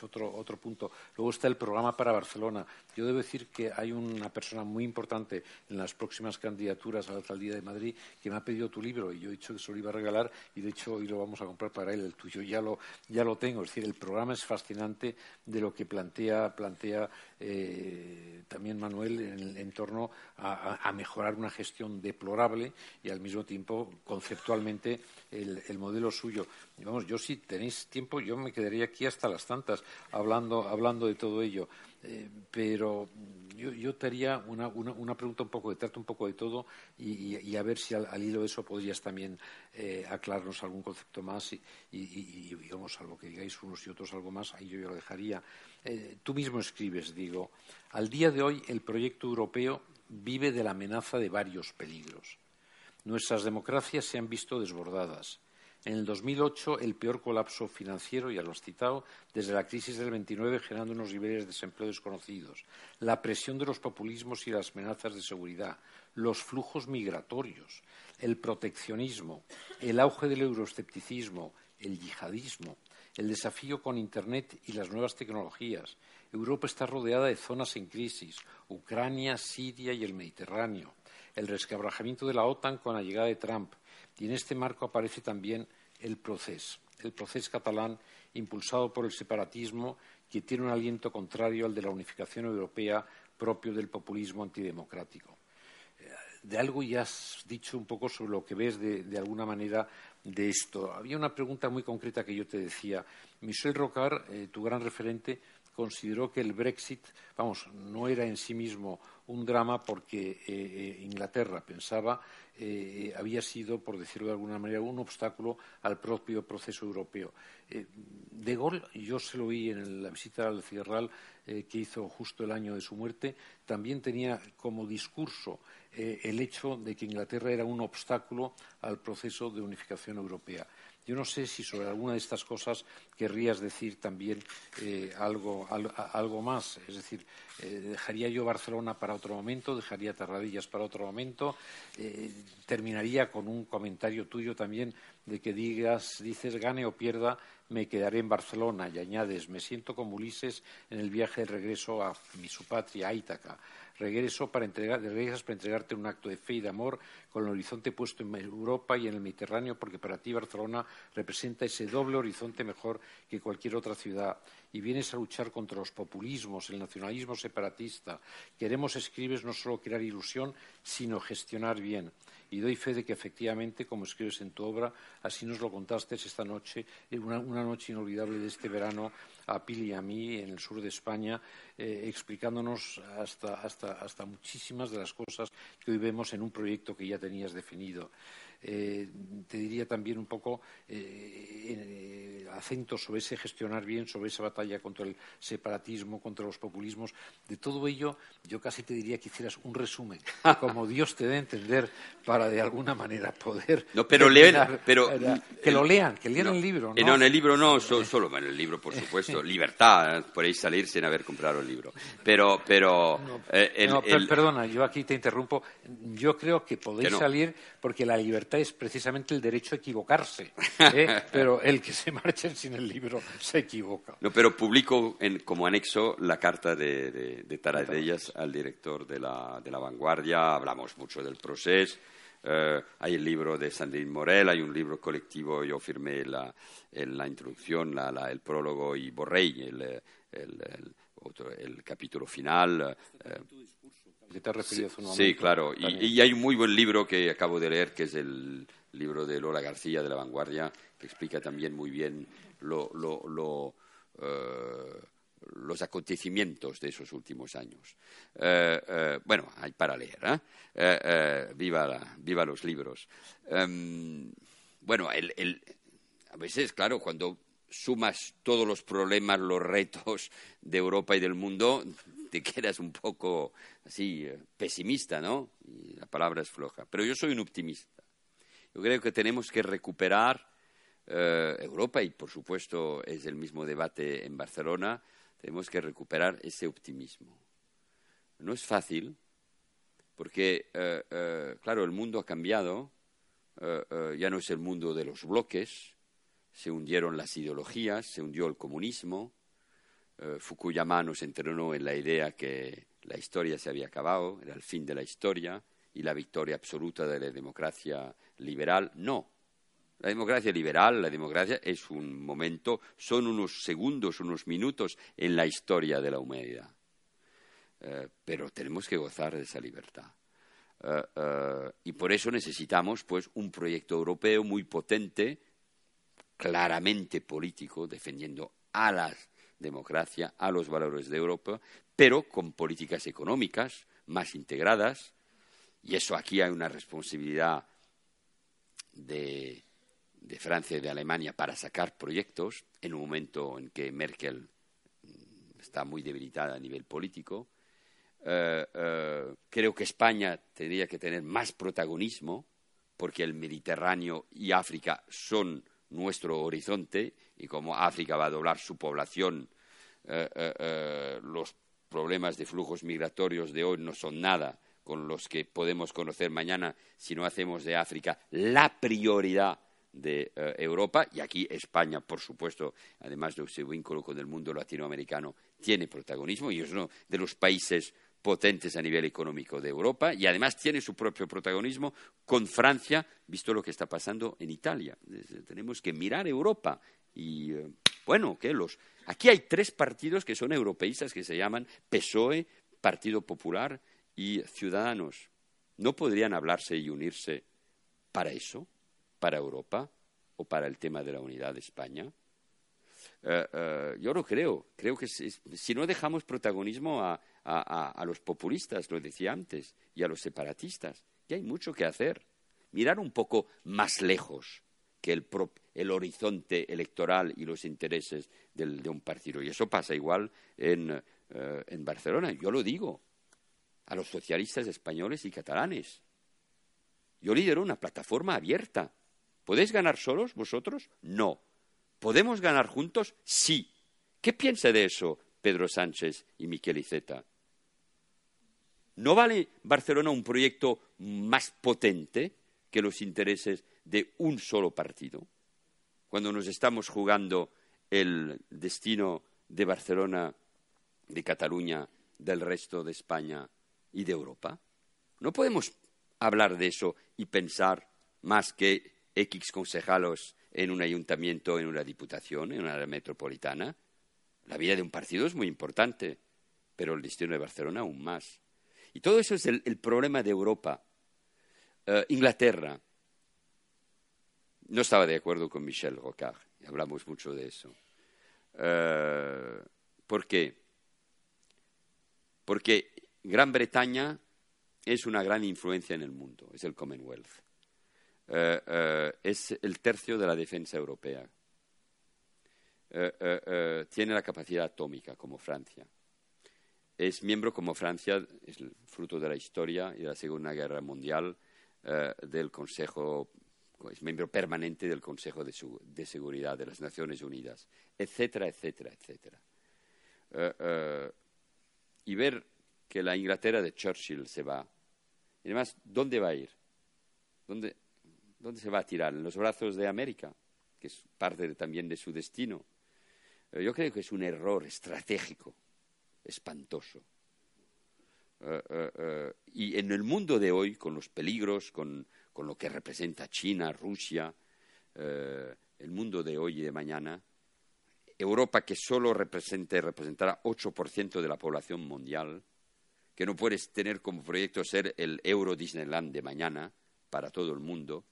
otro, otro punto. Luego está el programa para Barcelona. Yo debo decir que hay una persona muy importante en las próximas candidaturas a la alcaldía de Madrid que me ha pedido tu libro y yo he dicho que se lo iba a regalar y de hecho hoy lo vamos a comprar para él. El tuyo ya lo, ya lo tengo. Es decir, el programa es fascinante de lo que plantea, plantea eh, también Manuel en, torno a, mejorar una gestión deplorable y al mismo tiempo conceptualmente el modelo suyo Vamos, yo si tenéis tiempo, yo me quedaría aquí hasta las tantas hablando, hablando de todo ello. Eh, pero yo, te haría una, una, pregunta un poco de trato un poco de todo y, a ver si al, hilo de eso podrías también eh, aclararnos algún concepto más y, digamos algo que digáis unos y otros algo más, ahí yo, lo dejaría. Eh, tú mismo escribes, digo, al día de hoy el proyecto europeo vive de la amenaza de varios peligros. Nuestras democracias se han visto desbordadas en el 2008, el peor colapso financiero, ya lo has citado, desde la crisis del 29, generando unos niveles de desempleo desconocidos. La presión de los populismos y las amenazas de seguridad. Los flujos migratorios. El proteccionismo. El auge del euroescepticismo. El yihadismo. El desafío con Internet y las nuevas tecnologías. Europa está rodeada de zonas en crisis. Ucrania, Siria y el Mediterráneo. El resquebrajamiento de la OTAN con la llegada de Trump y en este marco aparece también el proceso, el proceso catalán impulsado por el separatismo que tiene un aliento contrario al de la unificación europea propio del populismo antidemocrático. Eh, de algo ya has dicho un poco sobre lo que ves de, alguna manera de esto. Había una pregunta muy concreta que yo te decía. Michel Rocard, eh, tu gran referente, consideró que el Brexit, vamos, no era en sí mismo un drama porque eh, Inglaterra pensaba eh, había sido, por decirlo de alguna manera, un obstáculo al propio proceso europeo. Eh, de Gaulle, yo se lo oí en la visita al Cierral eh, que hizo justo el año de su muerte, también tenía como discurso el hecho de que Inglaterra era un obstáculo al proceso de unificación europea. Yo no sé si sobre alguna de estas cosas querrías decir también eh, algo, más. Es decir, eh, dejaría yo Barcelona para otro momento, dejaría Terradillas para otro momento. Eh, terminaría con un comentario tuyo también de que digas, dices, gane o pierda, me quedaré en Barcelona y añades, me siento como Ulises en el viaje de regreso a mi su patria, a Ítaca regreso para entregar, regresas para entregarte un acto de fe y de amor con el horizonte puesto en Europa y en el Mediterráneo, porque para ti Barcelona representa ese doble horizonte mejor que cualquier otra ciudad. Y vienes a luchar contra los populismos, el nacionalismo separatista. Queremos, escribes, no solo crear ilusión, sino gestionar bien y doy fe de que efectivamente, como escribes en tu obra, así nos lo contaste esta noche, una, una noche inolvidable de este verano a Pili y a mí en el sur de España, eh, explicándonos hasta, hasta, hasta muchísimas de las cosas que hoy vemos en un proyecto que ya tenías definido. Eh, te diría también un poco eh, acento sobre ese gestionar bien, sobre esa batalla contra el separatismo, contra los populismos. De todo ello, yo casi te diría que hicieras un resumen, como Dios te dé a entender, para de alguna manera poder. No, pero leen, pero que lo lean, que lean el libro. ¿no? en el libro no, solo, en el libro, por supuesto, libertad, podéis salir sin haber comprado el libro. Pero, pero, perdona, yo aquí te interrumpo. Yo creo que podéis salir porque la libertad es precisamente el derecho a equivocarse, ¿eh? pero el que se marche sin el libro se equivoca. No, pero publico como anexo la carta de, de, de Taradellas al director de la, de la Vanguardia, hablamos mucho del proceso. Eh, hay el libro de Sandrine Morel, hay un libro colectivo, yo firmé la, la introducción, el prólogo y Borrell, el, el, capítulo final. Eh, te has sí, sí, claro. Y, hay un muy buen libro que acabo de leer, que es el libro de Lola García de La Vanguardia, que explica también muy bien lo, lo, lo, eh, los acontecimientos de esos últimos años. bueno, hay para leer. viva, viva, los libros. Em, bueno, a veces, claro, cuando sumas todos los problemas, los retos de Europa y del mundo, te quedas un poco así eh, pesimista, ¿no? Y la palabra es floja. Pero yo soy un optimista. Yo creo que tenemos que recuperar eh, Europa y, por supuesto, es el mismo debate en Barcelona. Tenemos que recuperar ese optimismo. No es fácil, porque, eh, claro, el mundo ha cambiado. ya no es el mundo de los bloques. Se hundieron las ideologías, se hundió el comunismo, eh, Fukuyama nos entrenó en la idea que la historia se había acabado, era el fin de la historia y la victoria absoluta de la democracia liberal. No. La democracia liberal, la democracia es un momento, son unos segundos, unos minutos en la historia de la humanidad. Eh, pero tenemos que gozar de esa libertad. Eh, y por eso necesitamos pues, un proyecto europeo muy potente, claramente político, defendiendo a las democracia, a los valores de Europa, pero con políticas económicas más integradas. Y eso aquí hay una responsabilidad de, Francia y de Alemania para sacar proyectos en un momento en que Merkel mm, está muy debilitada a nivel político. Eh, eh, creo que España tendría que tener más protagonismo porque el Mediterráneo y África son nuestro horizonte y como África va a doblar su población, eh, eh, eh, los problemas de flujos migratorios de hoy no son nada con los que podemos conocer mañana si no hacemos de África la prioridad de Europa. Y aquí España, por supuesto, además de su vínculo con el mundo latinoamericano, tiene protagonismo y es uno de los países potentes a nivel económico de Europa y además tiene su propio protagonismo con Francia, visto lo que está pasando en Italia. Tenemos que mirar Europa y, eh, bueno, ¿qué? Los, aquí hay tres partidos que son europeístas que se llaman PSOE, Partido Popular y Ciudadanos. ¿No podrían hablarse y unirse para eso, para Europa o para el tema de la unidad de España? Eh, eh, yo no creo. Creo que si, no dejamos protagonismo a, los populistas, lo decía antes, y a los separatistas, ya hay mucho que hacer. Mirar un poco más lejos que el, horizonte electoral y los intereses de un partido. Y eso pasa igual eh, en Barcelona. Yo lo digo a los socialistas españoles y catalanes. Yo lidero una plataforma abierta. ¿Podéis ganar solos vosotros? No ¿Podemos ganar juntos? Sí. ¿Qué piensa de eso Pedro Sánchez y Miquel Iceta? ¿No vale Barcelona un proyecto más potente que los intereses de un solo partido? Cuando nos estamos jugando el destino de Barcelona, de Cataluña, del resto de España y de Europa. No podemos hablar de eso y pensar más que X concejalos en un ayuntamiento, en una diputación, en una área metropolitana. La vida de un partido es muy importante, pero el destino de Barcelona aún más. Y todo eso es el, problema de Europa. Eh, Inglaterra no estaba de acuerdo con Michel Rocard, hablamos mucho de eso. Eh, ¿Por qué? Porque Gran Bretaña es una gran influencia en el mundo, es el Commonwealth. Eh, eh, es el tercio de la defensa europea. Eh, tiene la capacidad atómica como Francia. Es miembro como Francia, es el fruto de la historia y de la Segunda Guerra Mundial del Consejo, es miembro permanente del Consejo de, de, Seguridad de las Naciones Unidas, etcétera, etcétera, etcétera. y ver que la Inglaterra de Churchill se va. Y además, ¿dónde va a ir? ¿Dónde, ¿Dónde se va a tirar? En los brazos de América, que es parte también de su destino. Eh, yo creo que es un error estratégico, espantoso. Eh, eh, y en el mundo de hoy, con los peligros, con, lo que representa China, Rusia, el mundo de hoy y de mañana, Europa que solo represente, representará 8% de la población mundial, que no puedes tener como proyecto ser el Euro Disneyland de mañana para todo el mundo,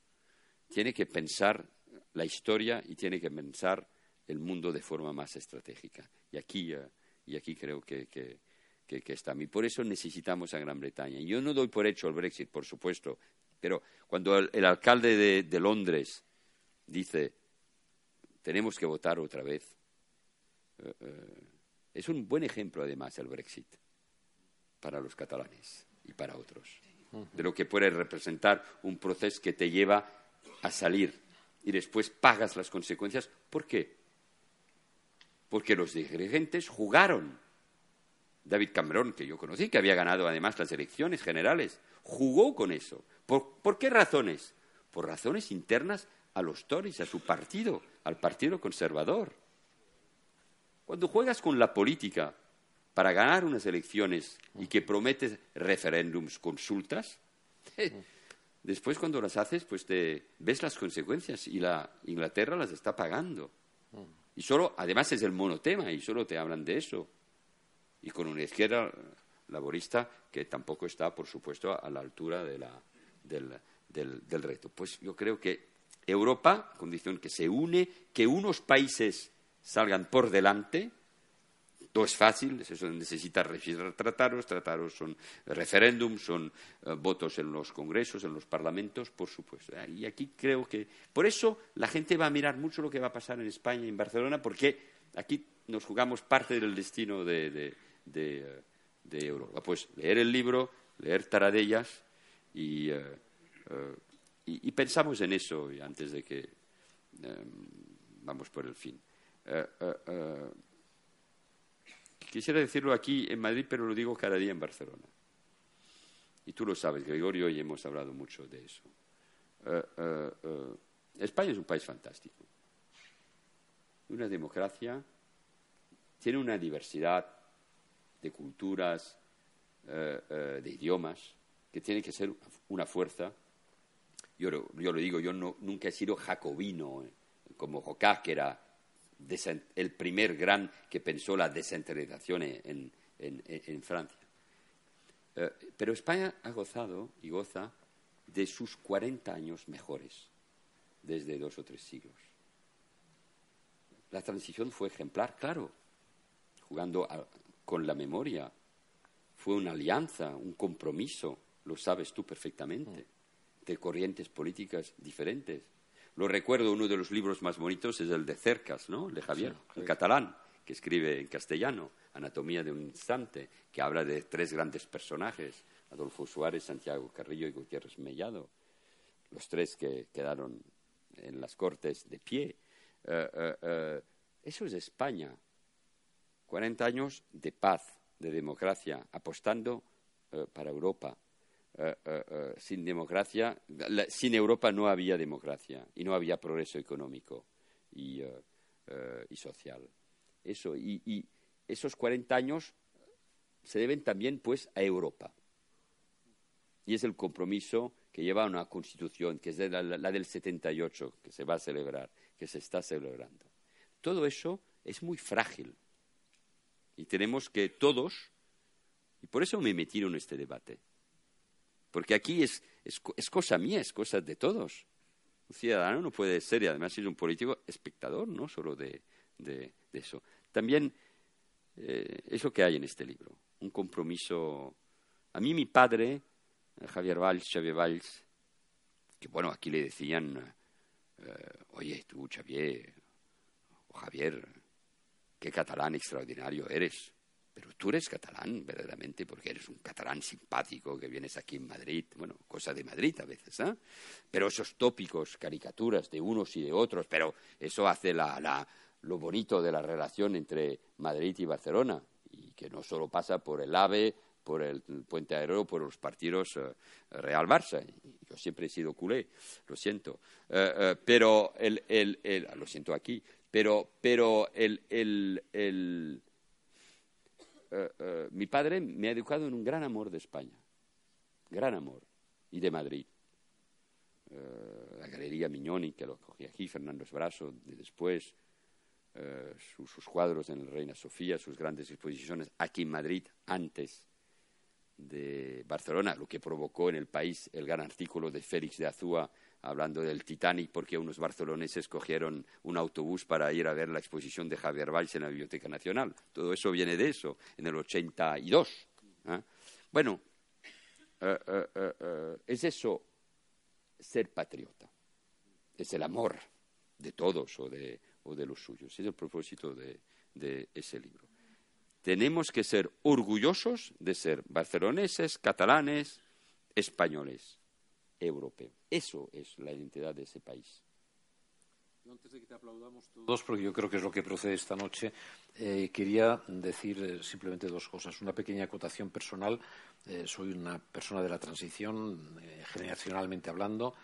tiene que pensar la historia y tiene que pensar el mundo de forma más estratégica. Y aquí, eh, Y aquí creo que, que, que, está. Y por eso necesitamos a Gran Bretaña. Yo no doy por hecho el Brexit, por supuesto, pero cuando el, alcalde de, de, Londres dice tenemos que votar otra vez, eh, eh, es un buen ejemplo, además, el Brexit para los catalanes y para otros, de lo que puede representar un proceso que te lleva a salir y después pagas las consecuencias. ¿Por qué? Porque los dirigentes jugaron. David Cameron, que yo conocí, que había ganado además las elecciones generales, jugó con eso. ¿Por, qué razones? Por razones internas a los Tories, a su partido, al Partido Conservador. Cuando juegas con la política para ganar unas elecciones y que prometes referéndums, consultas, después cuando las haces, pues te ves las consecuencias y la Inglaterra las está pagando. Y solo, además es el monotema y solo te hablan de eso. Y con una izquierda laborista que tampoco está, por supuesto, a la altura de la, del, del reto. Pues yo creo que Europa, condición que se une, que unos países salgan por delante, no es fácil, eso necesita registrar tratados, tratados son referéndums, son eh, votos en los congresos, en los parlamentos, por supuesto. Y aquí creo que. Por eso la gente va a mirar mucho lo que va a pasar en España y en Barcelona, porque aquí nos jugamos parte del destino de, de, de, de Europa. Pues leer el libro, leer Taradellas y, eh, eh, y, y, pensamos en eso antes de que vamos por el fin. Quisiera decirlo aquí en Madrid, pero lo digo cada día en Barcelona. Y tú lo sabes, Gregorio, y hemos hablado mucho de eso. Eh, eh, eh, España es un país fantástico. Una democracia, tiene una diversidad de culturas, de idiomas, que tiene que ser una fuerza. Yo, yo lo digo, yo nunca he sido jacobino, como que era el primer gran que pensó la descentralización en, Francia. Eh, pero España ha gozado y goza de sus 40 años mejores desde dos o tres siglos. La transición fue ejemplar, claro, jugando con la memoria. Fue una alianza, un compromiso, lo sabes tú perfectamente, de corrientes políticas diferentes lo recuerdo, uno de los libros más bonitos es el de Cercas, ¿no? de Javier, en catalán, que escribe en castellano, Anatomía de un instante, que habla de tres grandes personajes, Adolfo Suárez, Santiago Carrillo y Gutiérrez Mellado, los tres que quedaron en las cortes de pie. Eh, eh, eh, eso es España. 40 años de paz, de democracia, apostando para Europa. Eh, eh, eh, sin democracia, sin Europa no había democracia y no había progreso económico y, social. Eso, y, esos 40 años se deben también pues a Europa. Y es el compromiso que lleva una constitución, que es la, la, del 78, que se va a celebrar, que se está celebrando. Todo eso es muy frágil. Y tenemos que todos, y por eso me metieron en este debate, porque aquí es, cosa mía, es cosa de todos. Un ciudadano no puede ser, y además es un político, espectador, no solo de, eso. También eh, eso que hay en este libro, un compromiso. A mí mi padre, Javier Valls, Xavier Valls, que bueno, aquí le decían, eh, oye, tú, Xavier, o Javier, qué catalán extraordinario eres. Pero tú eres catalán, verdaderamente, porque eres un catalán simpático que vienes aquí en Madrid, bueno, cosa de Madrid a veces, ¿eh? Pero esos tópicos, caricaturas de unos y de otros, pero eso hace lo bonito de la relación entre Madrid y Barcelona, y que no solo pasa por el AVE, por el puente aéreo, por los partidos eh, Real Barça. Yo siempre he sido culé, lo siento. Eh, pero el, lo siento aquí, pero, pero el, el eh, eh, mi padre me ha educado en un gran amor de España, gran amor, y de Madrid. Eh, la Galería Mignoni, que lo cogí aquí, Fernando Esbraso, de después, sus, sus, cuadros en Reina Sofía, sus grandes exposiciones aquí en Madrid, antes de Barcelona, lo que provocó en el país el gran artículo de Félix de Azúa hablando del Titanic porque unos barceloneses cogieron un autobús para ir a ver la exposición de Javier Valls en la Biblioteca Nacional. Todo eso viene de eso, en el 82. ¿eh? Bueno, eh, eh, es eso ser patriota, es el amor de todos o de, los suyos. Es el propósito de ese libro. Tenemos que ser orgullosos de ser barceloneses, catalanes, españoles, europeos. Eso es la identidad de ese país. Antes de que te aplaudamos todos, porque yo creo que es lo que procede esta noche, eh, quería decir eh, simplemente dos cosas. Una pequeña acotación personal. Eh, soy una persona de la transición, generacionalmente hablando.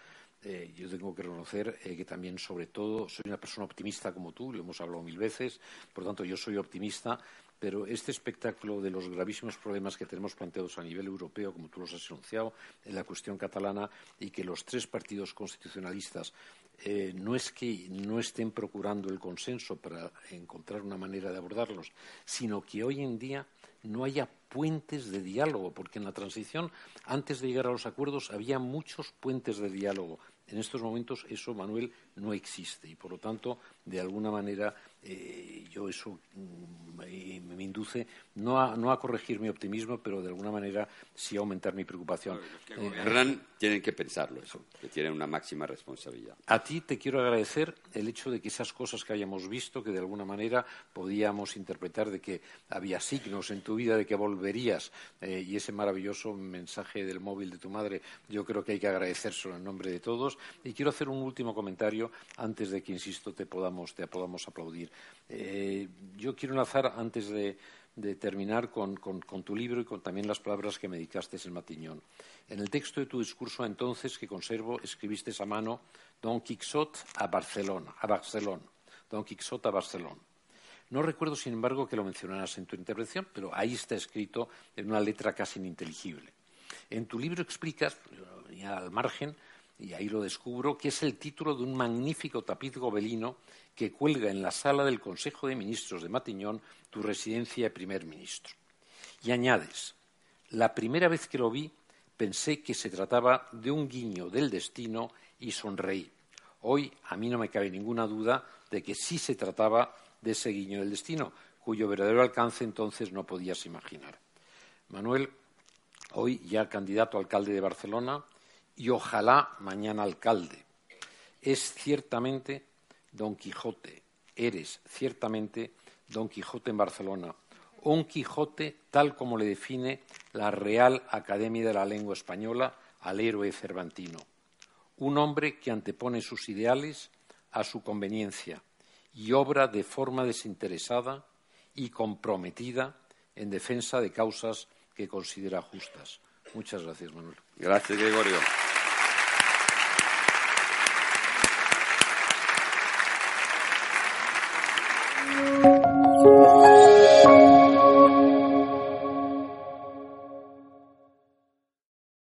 yo tengo que reconocer que también, sobre todo, soy una persona optimista como tú, lo hemos hablado mil veces. Por lo tanto, yo soy optimista pero este espectáculo de los gravísimos problemas que tenemos planteados a nivel europeo, como tú los has anunciado, en la cuestión catalana, y que los tres partidos constitucionalistas eh, no es que no estén procurando el consenso para encontrar una manera de abordarlos, sino que hoy en día no haya puentes de diálogo, porque en la transición, antes de llegar a los acuerdos, había muchos puentes de diálogo. En estos momentos eso, Manuel, no existe y, por lo tanto, de alguna manera, eh, yo eso mm, me, induce no a, corregir mi optimismo, pero de alguna manera sí a aumentar mi preocupación. los que gobiernan tienen que pensarlo eso, que tienen una máxima responsabilidad. A ti te quiero agradecer el hecho de que esas cosas que hayamos visto, que de alguna manera podíamos interpretar de que había signos en tu vida de que volverías, eh, y ese maravilloso mensaje del móvil de tu madre, yo creo que hay que agradecérselo en nombre de todos. Y quiero hacer un último comentario antes de que, insisto, te podamos, te podamos aplaudir. Eh, yo quiero enlazar, antes de, terminar, con, tu libro y con también las palabras que me dedicaste en Matiñón. En el texto de tu discurso entonces, que conservo, escribiste a mano Don Quixote a Barcelona, a Barcelona. Don Quixote a Barcelona. No recuerdo, sin embargo, que lo mencionaras en tu intervención, pero ahí está escrito en una letra casi ininteligible. En tu libro explicas, al margen, y ahí lo descubro, que es el título de un magnífico tapiz gobelino que cuelga en la sala del Consejo de Ministros de Matiñón, tu residencia de primer ministro. Y añades, la primera vez que lo vi pensé que se trataba de un guiño del destino y sonreí. Hoy a mí no me cabe ninguna duda de que sí se trataba de ese guiño del destino, cuyo verdadero alcance entonces no podías imaginar. Manuel, hoy ya candidato a alcalde de Barcelona, y ojalá mañana alcalde. Es ciertamente Don Quijote, eres ciertamente Don Quijote en Barcelona, un Quijote tal como le define la Real Academia de la Lengua Española al héroe cervantino, un hombre que antepone sus ideales a su conveniencia y obra de forma desinteresada y comprometida en defensa de causas que considera justas. Muchas gracias, Manuel. Gracias, Gregorio.